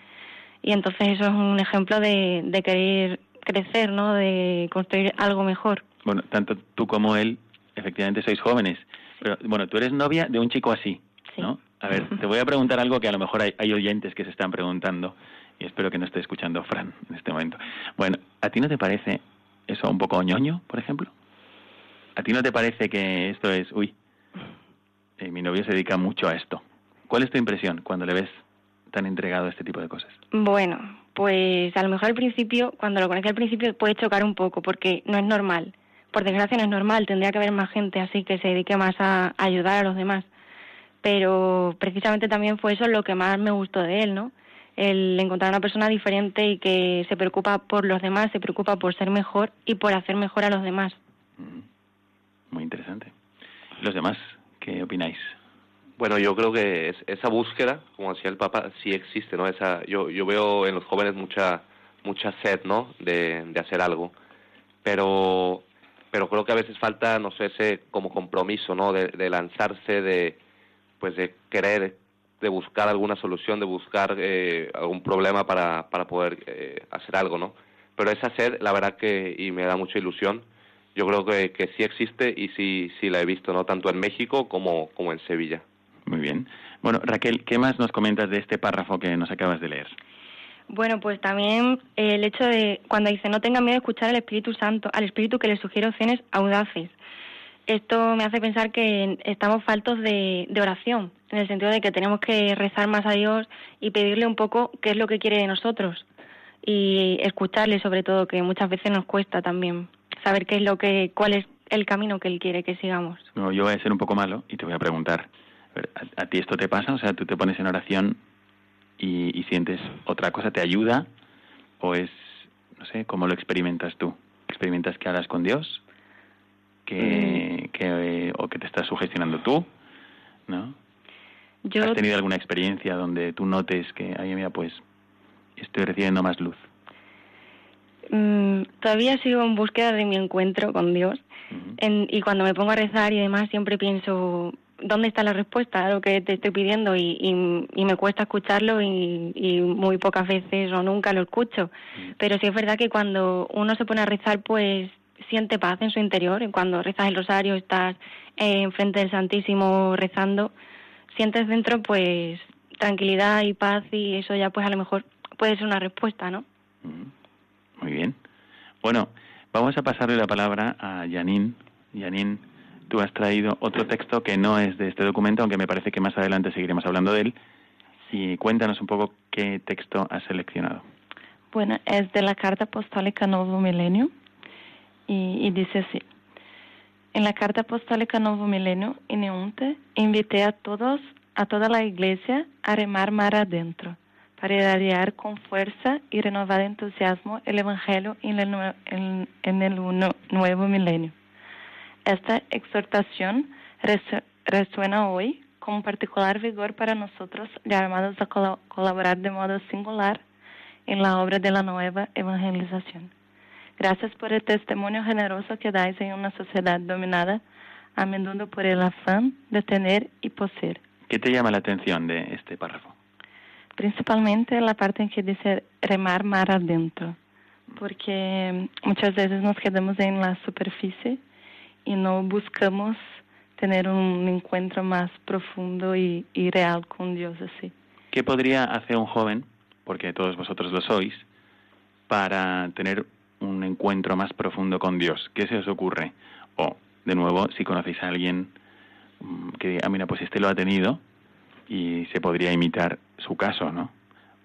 Y entonces eso es un ejemplo de, de querer crecer, ¿no? De construir algo mejor. Bueno, tanto tú como él efectivamente sois jóvenes. Pero bueno, tú eres novia de un chico así, ¿no? A ver, te voy a preguntar algo que a lo mejor hay, hay, oyentes que se están preguntando y espero que no esté escuchando Fran en este momento. Bueno, ¿a ti no te parece eso un poco ñoño, por ejemplo? ¿A ti no te parece que esto es, uy, eh, mi novio se dedica mucho a esto? ¿Cuál es tu impresión cuando le ves tan entregado a este tipo de cosas? Bueno, pues a lo mejor al principio, cuando lo conocí al principio, puede chocar un poco porque no es normal por desgracia no es normal, tendría que haber más gente así que se dedique más a, ayudar a los demás. Pero precisamente también fue eso lo que más me gustó de él, ¿no? El encontrar una persona diferente y que se preocupa por los demás, se preocupa por ser mejor y por hacer mejor a los demás. Mm, muy interesante. ¿Los demás qué opináis? Bueno, yo creo que esa búsqueda, como decía el Papa, sí existe, ¿no? Esa, yo, yo veo en los jóvenes mucha mucha sed, ¿no? De, de hacer algo, pero pero creo que a veces falta, no sé, ese como compromiso, ¿no? De, lanzarse, de, pues de querer, de buscar alguna solución, de buscar eh, algún problema para, para poder eh, hacer algo, ¿no? Pero esa sed, la verdad que, y me da mucha ilusión, yo creo que, que sí existe y sí, sí la he visto, ¿no? Tanto en México como, como en Sevilla. Muy bien. Bueno, Raquel, ¿qué más nos comentas de este párrafo que nos acabas de leer? Bueno, pues también el hecho de cuando dice no tengan miedo de escuchar al Espíritu Santo, al Espíritu que les sugiere opciones audaces. Esto me hace pensar que estamos faltos de, oración, en el sentido de que tenemos que rezar más a Dios y pedirle un poco qué es lo que quiere de nosotros y escucharle sobre todo, que muchas veces nos cuesta también saber qué es lo que, cuál es el camino que él quiere que sigamos. No, yo voy a ser un poco malo y te voy a preguntar, ¿a, ¿a, ti esto te pasa? O sea, tú te pones en oración y, sientes otra cosa, ¿te ayuda? ¿O es, no sé, cómo lo experimentas tú? ¿Experimentas que hablas con Dios? Que, mm. que, ¿O que te estás sugestionando tú? ¿No? ¿Has tenido alguna experiencia donde tú notes que, ay, mira, pues estoy recibiendo más luz? Mm, todavía sigo en búsqueda de mi encuentro con Dios. y cuando me pongo a rezar y demás, siempre pienso, dónde está la respuesta a lo que te estoy pidiendo y, y, me cuesta escucharlo y, y, muy pocas veces o nunca lo escucho. Mm. Pero sí es verdad que cuando uno se pone a rezar, pues siente paz en su interior. Cuando rezas el rosario, estás eh, enfrente del Santísimo rezando, sientes dentro pues tranquilidad y paz y eso ya pues a lo mejor puede ser una respuesta, ¿no? Mm. Muy bien. Bueno, vamos a pasarle la palabra a Janine. Janine, tú has traído otro texto que no es de este documento, aunque me parece que más adelante seguiremos hablando de él. Y cuéntanos un poco qué texto has seleccionado. Bueno, es de la Carta Apostólica Nuevo Milenio y, dice así. En la Carta Apostólica Nuevo Milenio, Ineunte, invité a todos, a toda la Iglesia a remar mar adentro, para irradiar con fuerza y renovado entusiasmo el Evangelio el, en el nuevo milenio. Esta exhortación resuena hoy con particular vigor para nosotros, llamados a colaborar de modo singular en la obra de la nueva evangelización. Gracias por el testimonio generoso que dais en una sociedad dominada a menudo por el afán de tener y poseer. ¿Qué te llama la atención de este párrafo? Principalmente la parte en que dice remar mar adentro, porque muchas veces nos quedamos en la superficie y no buscamos tener un encuentro más profundo y, real con Dios así. ¿Qué podría hacer un joven, porque todos vosotros lo sois, para tener un encuentro más profundo con Dios? ¿Qué se os ocurre? O, de nuevo, si conocéis a alguien mm, que diga, ah, mira, pues este lo ha tenido y se podría imitar su caso, ¿no?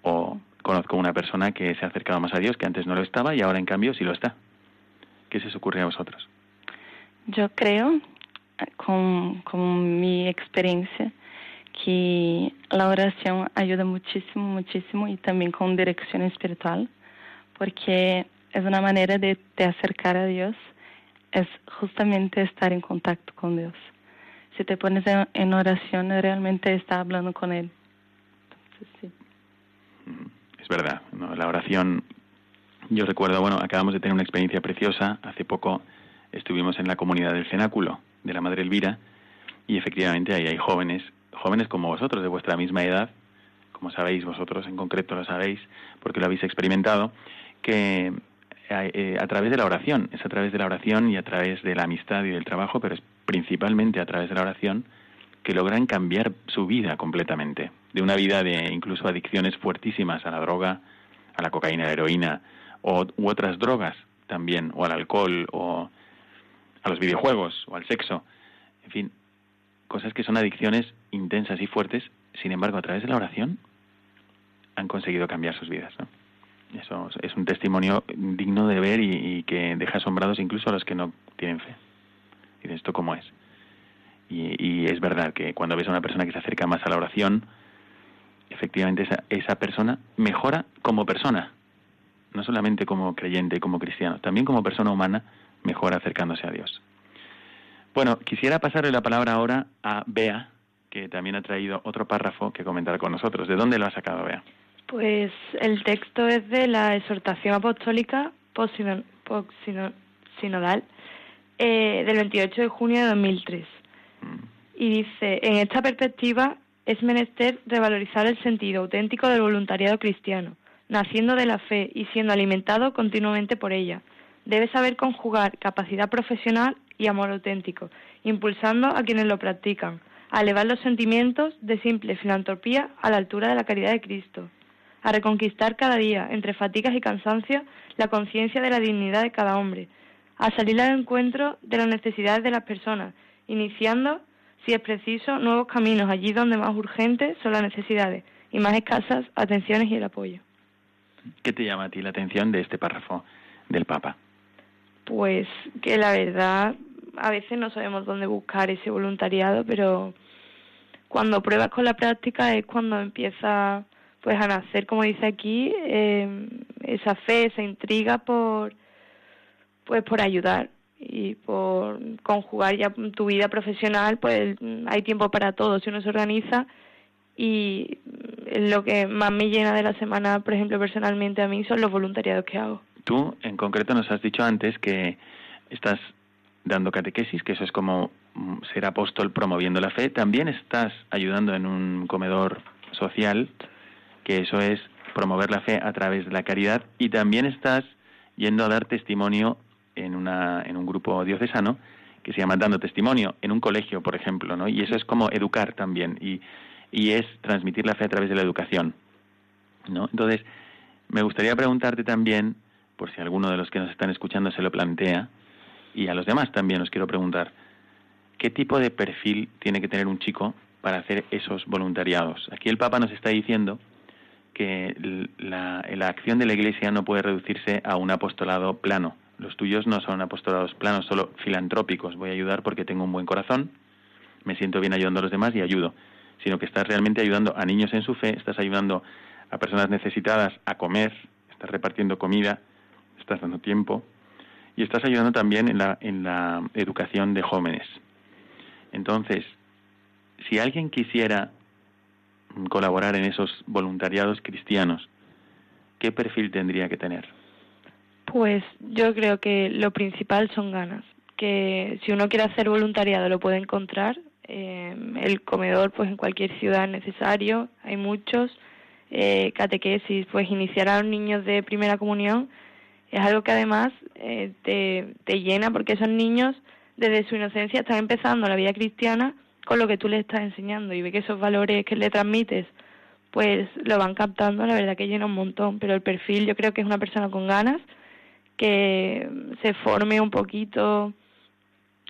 O conozco una persona que se ha acercado más a Dios, que antes no lo estaba y ahora en cambio sí lo está. ¿Qué se os ocurre a vosotros? Yo creo, con, con mi experiencia, que la oración ayuda muchísimo, muchísimo y también con dirección espiritual, porque es una manera de te acercar a Dios, es justamente estar en contacto con Dios. Si te pones en, oración, realmente está hablando con Él. Es verdad, la oración, yo recuerdo, bueno, acabamos de tener una experiencia preciosa, hace poco estuvimos en la comunidad del cenáculo de la Madre Elvira y efectivamente ahí hay jóvenes jóvenes como vosotros, de vuestra misma edad, como sabéis vosotros en concreto lo sabéis, porque lo habéis experimentado, que eh, eh, a través de la oración, es a través de la oración y a través de la amistad y del trabajo, pero es principalmente a través de la oración que logran cambiar su vida completamente, de una vida de incluso adicciones fuertísimas a la droga, a la cocaína, a la heroína, o, u otras drogas también, o al alcohol, o a los videojuegos, o al sexo, en fin, cosas que son adicciones intensas y fuertes, sin embargo, a través de la oración han conseguido cambiar sus vidas. Eso es un testimonio digno de ver y, que deja asombrados incluso a los que no tienen fe. Y esto cómo es. Y, es verdad que cuando ves a una persona que se acerca más a la oración, efectivamente esa, esa persona mejora como persona, no solamente como creyente, como cristiano, también como persona humana mejora acercándose a Dios. Bueno, quisiera pasarle la palabra ahora a Bea, que también ha traído otro párrafo que comentar con nosotros. ¿De dónde lo ha sacado, Bea? Pues el texto es de la exhortación apostólica sinodal eh, del 28 de junio de 2003. Mm. Y dice, en esta perspectiva es menester revalorizar el sentido auténtico del voluntariado cristiano, naciendo de la fe y siendo alimentado continuamente por ella. Debe saber conjugar capacidad profesional y amor auténtico, impulsando a quienes lo practican, a elevar los sentimientos de simple filantropía a la altura de la caridad de Cristo, a reconquistar cada día, entre fatigas y cansancio, la conciencia de la dignidad de cada hombre, a salir al encuentro de las necesidades de las personas, iniciando, si es preciso, nuevos caminos allí donde más urgentes son las necesidades y más escasas atenciones y el apoyo. ¿Qué te llama a ti la atención de este párrafo del Papa? Pues que la verdad a veces no sabemos dónde buscar ese voluntariado, pero cuando pruebas con la práctica es cuando empieza pues a nacer, como dice aquí, eh, esa fe, esa intriga por pues por ayudar y por conjugar ya tu vida profesional, pues hay tiempo para todo si uno se organiza y lo que más me llena de la semana, por ejemplo, personalmente a mí son los voluntariados que hago. Tú, en concreto, nos has dicho antes que estás dando catequesis, que eso es como mm, ser apóstol promoviendo la fe. También estás ayudando en un comedor social, que eso es promover la fe a través de la caridad. Y también estás yendo a dar testimonio en, una, en un grupo diocesano que se llama Dando Testimonio, en un colegio, por ejemplo, ¿no? Y eso es como educar también, y, y es transmitir la fe a través de la educación, ¿no? Entonces, me gustaría preguntarte también por si alguno de los que nos están escuchando se lo plantea, y a los demás también os quiero preguntar, ¿qué tipo de perfil tiene que tener un chico para hacer esos voluntariados? Aquí el Papa nos está diciendo que la, la acción de la Iglesia no puede reducirse a un apostolado plano. Los tuyos no son apostolados planos, solo filantrópicos. Voy a ayudar porque tengo un buen corazón, me siento bien ayudando a los demás y ayudo. Sino que estás realmente ayudando a niños en su fe, estás ayudando a personas necesitadas a comer, estás repartiendo comida, estás dando tiempo y estás ayudando también en la, en la educación de jóvenes. Entonces, si alguien quisiera colaborar en esos voluntariados cristianos, ¿qué perfil tendría que tener? Pues yo creo que lo principal son ganas, que si uno quiere hacer voluntariado lo puede encontrar. Eh, el comedor, pues en cualquier ciudad es necesario, hay muchos. Eh, catequesis, pues iniciar a los niños de primera comunión es algo que además eh, te, te llena porque esos niños desde su inocencia están empezando la vida cristiana con lo que tú les estás enseñando y ve que esos valores que le transmites pues lo van captando, la verdad que llena un montón, pero el perfil yo creo que es una persona con ganas, que se forme un poquito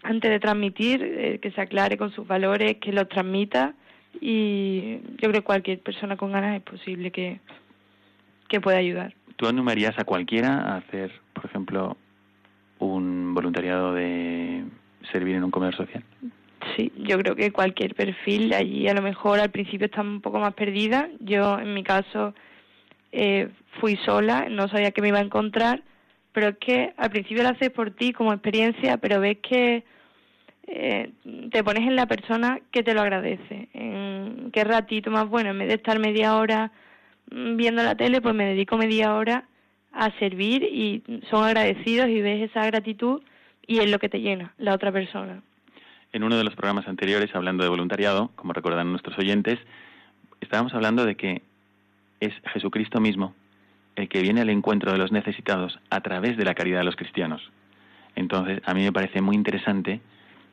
antes de transmitir, eh, que se aclare con sus valores, que los transmita y yo creo que cualquier persona con ganas es posible que, que pueda ayudar. ¿Tú animarías a cualquiera a hacer, por ejemplo, un voluntariado de servir en un comedor social? Sí, yo creo que cualquier perfil, allí a lo mejor al principio está un poco más perdida. Yo, en mi caso, eh, fui sola, no sabía que me iba a encontrar, pero es que al principio lo haces por ti como experiencia, pero ves que eh, te pones en la persona que te lo agradece. En qué ratito más bueno, en vez de estar media hora viendo la tele, pues me dedico media hora a servir y son agradecidos y ves esa gratitud y es lo que te llena, la otra persona. En uno de los programas anteriores, hablando de voluntariado, como recordarán nuestros oyentes, estábamos hablando de que es Jesucristo mismo el que viene al encuentro de los necesitados a través de la caridad de los cristianos. Entonces, a mí me parece muy interesante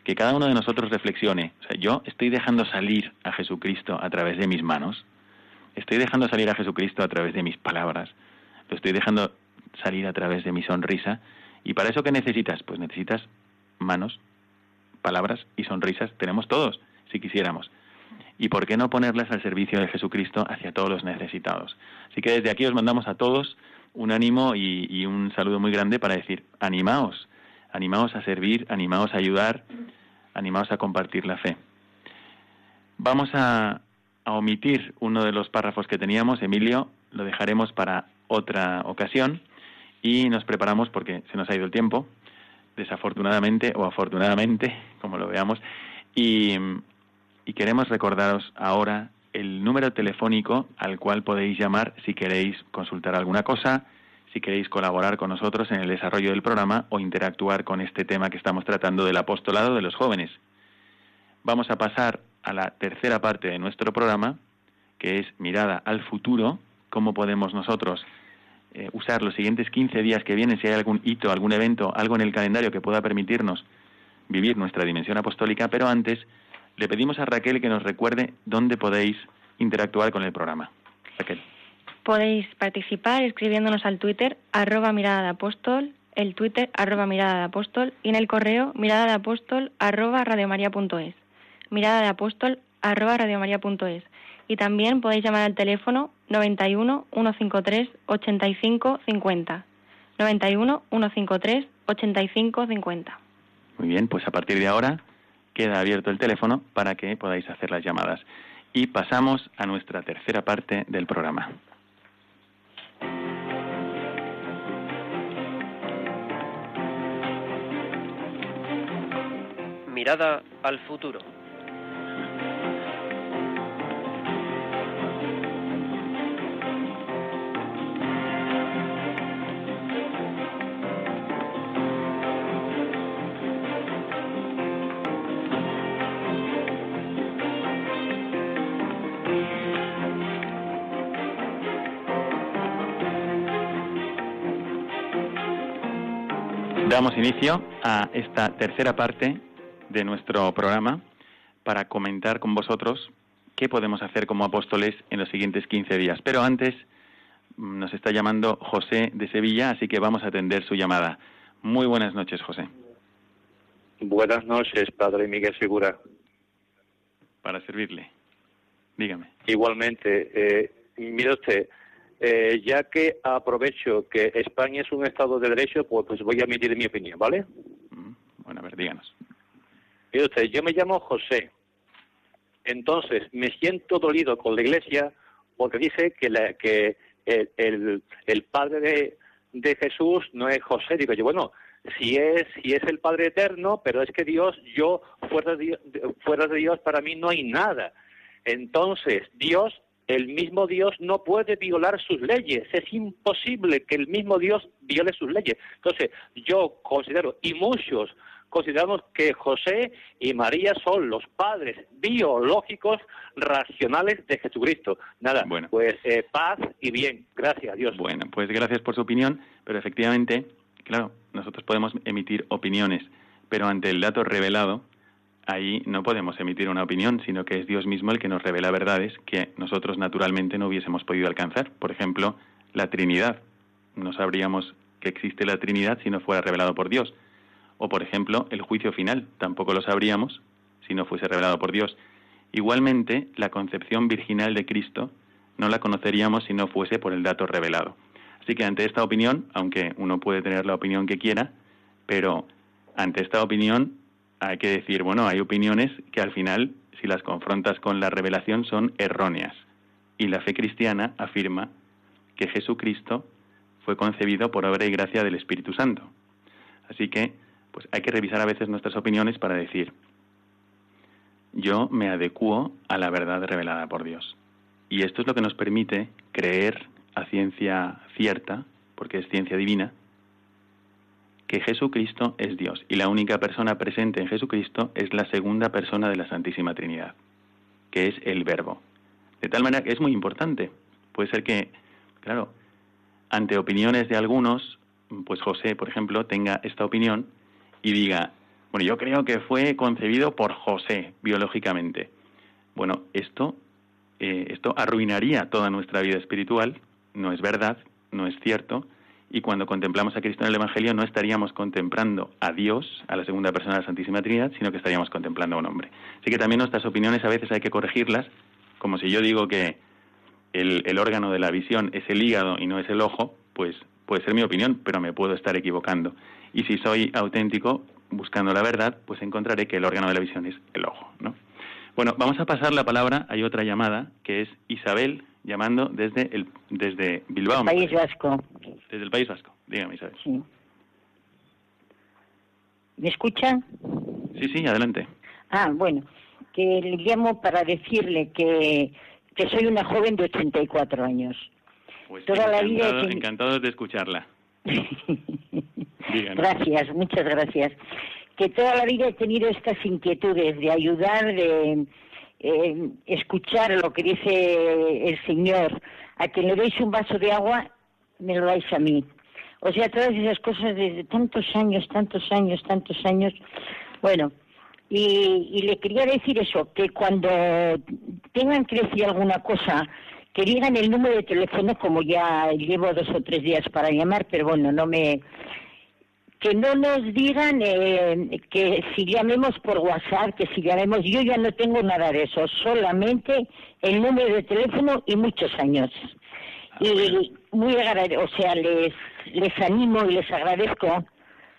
que cada uno de nosotros reflexione. O sea, yo estoy dejando salir a Jesucristo a través de mis manos, estoy dejando salir a Jesucristo a través de mis palabras, lo estoy dejando salir a través de mi sonrisa. ¿Y para eso qué necesitas? Pues necesitas manos, palabras y sonrisas. Tenemos todos, si quisiéramos. ¿Y por qué no ponerlas al servicio de Jesucristo hacia todos los necesitados? Así que desde aquí os mandamos a todos un ánimo y, y un saludo muy grande para decir, animaos, animaos a servir, animaos a ayudar, animaos a compartir la fe. Vamos a, a omitir uno de los párrafos que teníamos, Emilio, lo dejaremos para otra ocasión y nos preparamos porque se nos ha ido el tiempo, desafortunadamente o afortunadamente, como lo veamos, y, y queremos recordaros ahora el número telefónico al cual podéis llamar si queréis consultar alguna cosa, si queréis colaborar con nosotros en el desarrollo del programa o interactuar con este tema que estamos tratando del apostolado de los jóvenes. Vamos a pasar a la tercera parte de nuestro programa, que es mirada al futuro, cómo podemos nosotros eh, usar los siguientes 15 días que vienen, si hay algún hito, algún evento, algo en el calendario que pueda permitirnos vivir nuestra dimensión apostólica, pero antes le pedimos a Raquel que nos recuerde dónde podéis interactuar con el programa. Raquel. Podéis participar escribiéndonos al Twitter arroba mirada de apóstol, el Twitter arroba mirada de apóstol y en el correo mirada de apóstol arroba radiomaria.es. Mirada de apóstol arroba radiomaria.es. Y también podéis llamar al teléfono 91 153 85 50. 91 153 85 50. Muy bien, pues a partir de ahora queda abierto el teléfono para que podáis hacer las llamadas. Y pasamos a nuestra tercera parte del programa. Mirada al futuro. Damos inicio a esta tercera parte de nuestro programa para comentar con vosotros qué podemos hacer como apóstoles en los siguientes 15 días. Pero antes mm, nos está llamando José de Sevilla, así que vamos a atender su llamada. Muy buenas noches, José. Buenas noches, Padre Miguel Segura. Para servirle. Dígame. Igualmente, eh, mire usted, eh, ya que aprovecho que España es un Estado de Derecho, pues, pues voy a emitir mi opinión, ¿vale? Mm, Bueno, a ver, díganos. Mire usted, yo me llamo José. Entonces, me siento dolido con la Iglesia porque dice que, la, que el, el, el Padre de, de Jesús no es José. Digo yo, bueno, si es, si es el Padre Eterno, pero es que Dios, yo, fuera de, Dios- fuera de Dios, para mí no hay nada. Entonces, Dios, el mismo Dios no puede violar sus leyes. Es imposible que el mismo Dios viole sus leyes. Entonces, yo considero, y muchos consideramos que José y María son los padres biológicos racionales de Jesucristo. Nada, Bueno. pues eh, paz y bien. Gracias, Dios. Bueno, pues gracias por su opinión, pero efectivamente, claro, nosotros podemos emitir opiniones, pero ante el dato revelado, ahí no podemos emitir una opinión, sino que es Dios mismo el que nos revela verdades que nosotros naturalmente no hubiésemos podido alcanzar. Por ejemplo, la Trinidad. No sabríamos que existe la Trinidad si no fuera revelado por Dios. O, por ejemplo, el juicio final. Tampoco lo sabríamos si no fuese revelado por Dios. Igualmente, la concepción virginal de Cristo no la conoceríamos si no fuese por el dato revelado. Así que ante esta opinión, aunque uno puede tener la opinión que quiera, pero ante esta opinión hay que decir, bueno, hay opiniones que al final, si las confrontas con la revelación, son erróneas. Y la fe cristiana afirma que Jesucristo fue concebido por obra y gracia del Espíritu Santo. Así que, pues hay que revisar a veces nuestras opiniones para decir, yo me adecuo a la verdad revelada por Dios. Y esto es lo que nos permite creer a ciencia cierta, porque es ciencia divina, que Jesucristo es Dios y la única persona presente en Jesucristo es la segunda persona de la Santísima Trinidad, que es el Verbo. De tal manera que es muy importante. Puede ser que, claro, ante opiniones de algunos, pues José, por ejemplo, tenga esta opinión y diga, bueno, yo creo que fue concebido por José biológicamente. Bueno, esto, eh, esto arruinaría toda nuestra vida espiritual, no es verdad, no es cierto, y cuando contemplamos a Cristo en el Evangelio no estaríamos contemplando a Dios, a la segunda persona de la Santísima Trinidad, sino que estaríamos contemplando a un hombre. Así que también nuestras opiniones a veces hay que corregirlas, como si yo digo que el, órgano de la visión es el hígado y no es el ojo, pues puede ser mi opinión, pero me puedo estar equivocando. Y si soy auténtico, buscando la verdad, pues encontraré que el órgano de la visión es el ojo, ¿no? Bueno, vamos a pasar la palabra, hay otra llamada, que es Isabel, llamando desde el desde Bilbao. País Vasco. Desde el País Vasco. Dígame, Isabel. Sí. ¿Me escuchan? Sí, sí, adelante. Ah, bueno, que le llamo para decirle que, que soy una joven de 84 años. Pues Toda la vida encantado, he teni- encantado de escucharla. Gracias, muchas gracias. Que toda la vida he tenido estas inquietudes de ayudar, de eh, escuchar lo que dice el Señor. A quien le deis un vaso de agua, me lo dais a mí. O sea, todas esas cosas desde tantos años, tantos años, tantos años. Bueno, y, y le quería decir eso, que cuando tengan que decir alguna cosa, que digan el número de teléfono, como ya llevo dos o tres días para llamar, pero bueno, no me... Que no nos digan eh, que si llamemos por WhatsApp, que si llamemos... Yo ya no tengo nada de eso, solamente el número de teléfono y muchos años. Y muy agrade- o sea, les, les animo y les agradezco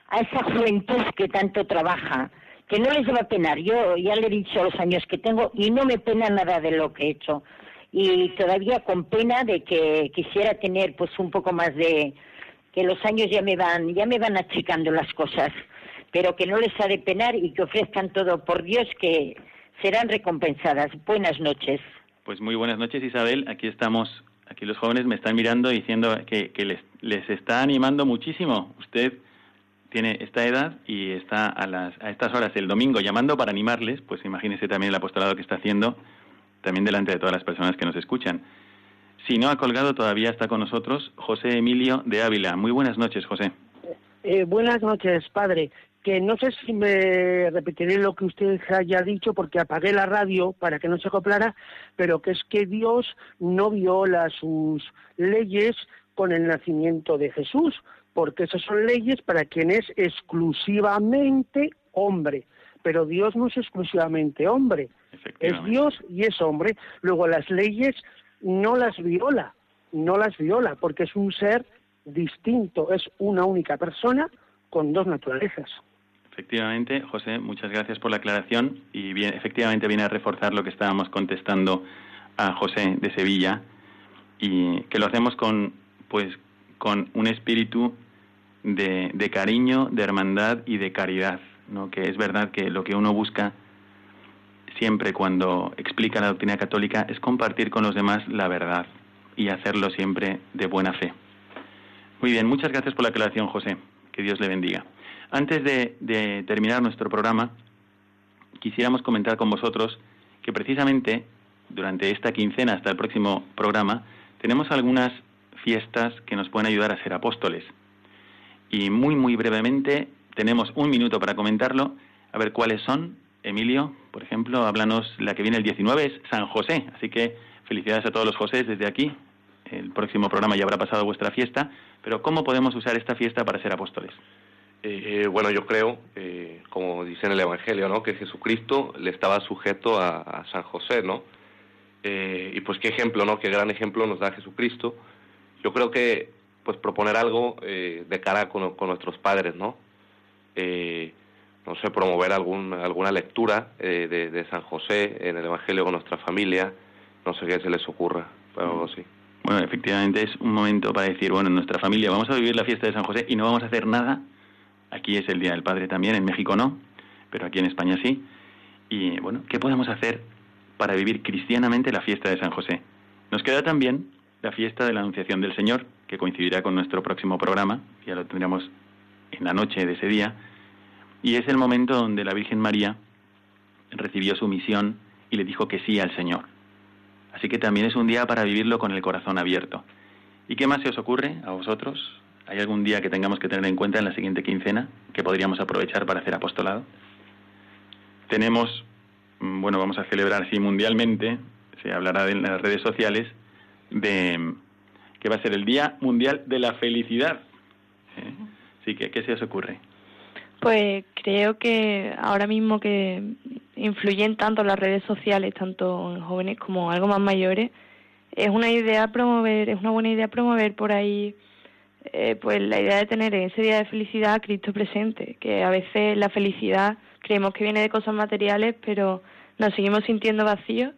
a esa juventud que tanto trabaja, que no les va a penar. Yo ya le he dicho los años que tengo y no me pena nada de lo que he hecho. Y todavía con pena de que quisiera tener pues un poco más de que los años ya me van ya me van achicando las cosas, pero que no les ha de penar y que ofrezcan todo por Dios que serán recompensadas. Buenas noches. Pues muy buenas noches, Isabel. Aquí estamos, aquí los jóvenes me están mirando diciendo que, les, les está animando muchísimo. Usted tiene esta edad y está a, las, a estas horas el domingo llamando para animarles, pues imagínese también el apostolado que está haciendo, también delante de todas las personas que nos escuchan. Si no ha colgado, todavía está con nosotros José Emilio de Ávila. Muy buenas noches, José. Eh, buenas noches, padre. Que no sé si me repetiré lo que usted haya dicho porque apagué la radio para que no se acoplara, pero que es que Dios no viola sus leyes con el nacimiento de Jesús, porque esas son leyes para quien es exclusivamente hombre. Pero Dios no es exclusivamente hombre, es Dios y es hombre. Luego las leyes no las viola, no las viola, porque es un ser distinto, es una única persona con dos naturalezas. Efectivamente, José, muchas gracias por la aclaración y efectivamente viene a reforzar lo que estábamos contestando a José de Sevilla y que lo hacemos con pues con un espíritu de, de cariño, de hermandad y de caridad, ¿no? que es verdad que lo que uno busca siempre cuando explica la doctrina católica es compartir con los demás la verdad y hacerlo siempre de buena fe. Muy bien, muchas gracias por la aclaración, José. Que Dios le bendiga. Antes de, terminar nuestro programa, quisiéramos comentar con vosotros que precisamente durante esta quincena hasta el próximo programa tenemos algunas fiestas que nos pueden ayudar a ser apóstoles. Y muy, muy brevemente, tenemos un minuto para comentarlo. A ver cuáles son. Emilio, por ejemplo, háblanos, la que viene el 19 es San José. Así que felicidades a todos los José desde aquí. El próximo programa ya habrá pasado vuestra fiesta. Pero ¿cómo podemos usar esta fiesta para ser apóstoles? Eh, bueno, yo creo, eh, como dice en el Evangelio, ¿no? que Jesucristo le estaba sujeto a, a San José, ¿no? Eh, y pues qué ejemplo, ¿no? Qué gran ejemplo nos da Jesucristo. Yo creo que pues proponer algo eh, de cara con, con, nuestros padres, ¿no? Eh, no sé, promover algún, alguna lectura de, de, San José en el Evangelio con nuestra familia, no sé qué se les ocurra, pero algo así. Bueno, efectivamente es un momento para decir, bueno, en nuestra familia vamos a vivir la fiesta de San José y no vamos a hacer nada. Aquí es el Día del Padre también, en México no, pero aquí en España sí. Y bueno, ¿qué podemos hacer para vivir cristianamente la fiesta de San José? Nos queda también la fiesta de la Anunciación del Señor, que coincidirá con nuestro próximo programa, ya lo tendremos en la noche de ese día, y es el momento donde la Virgen María recibió su misión y le dijo que sí al Señor. Así que también es un día para vivirlo con el corazón abierto. ¿Y qué más se os ocurre a vosotros? ¿Hay algún día que tengamos que tener en cuenta en la siguiente quincena que podríamos aprovechar para hacer apostolado? Tenemos, mm, bueno, vamos a celebrar así mundialmente, se hablará en las redes sociales, de que va a ser el Día Mundial de la Felicidad. ¿Eh? Así que, ¿qué se os ocurre? Pues creo que ahora mismo que influyen tanto las redes sociales, tanto en jóvenes como algo más mayores, es una idea promover, es una buena idea promover por ahí eh, pues la idea de tener en ese día de felicidad a Cristo presente, que a veces la felicidad creemos que viene de cosas materiales, pero nos seguimos sintiendo vacíos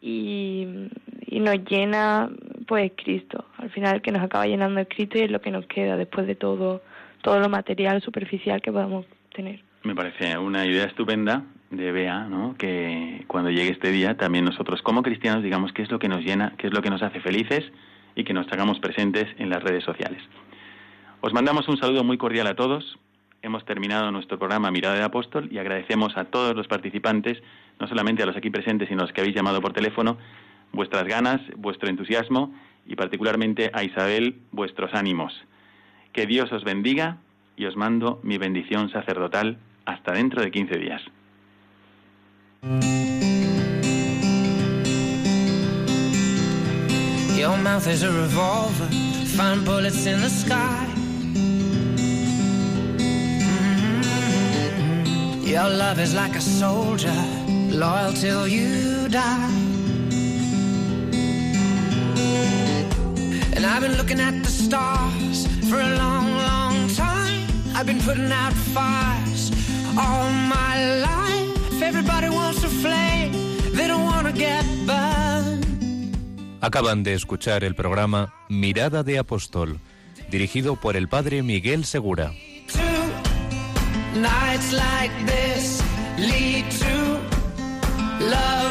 y, y nos llena pues Cristo. Al final que nos acaba llenando Cristo y es lo que nos queda después de todo, todo lo material superficial que podamos tener. Me parece una idea estupenda de Bea, ¿no? que cuando llegue este día también nosotros como cristianos digamos qué es lo que nos llena, qué es lo que nos hace felices y que nos hagamos presentes en las redes sociales. Os mandamos un saludo muy cordial a todos. Hemos terminado nuestro programa Mirada de Apóstol y agradecemos a todos los participantes, no solamente a los aquí presentes, sino a los que habéis llamado por teléfono, vuestras ganas, vuestro entusiasmo y particularmente a Isabel, vuestros ánimos. Que Dios os bendiga y os mando mi bendición sacerdotal hasta dentro de 15 días. Your mouth is a revolver, find bullets in the sky. Mm-hmm. Your love is like a soldier, loyal till you die. And I've been looking at the stars for a long, long time. I've been putting out fires all my life. Everybody wants to flame, they don't want to get burned. Acaban de escuchar el programa Mirada de Apóstol, dirigido por el padre Miguel Segura. Nights like this lead to love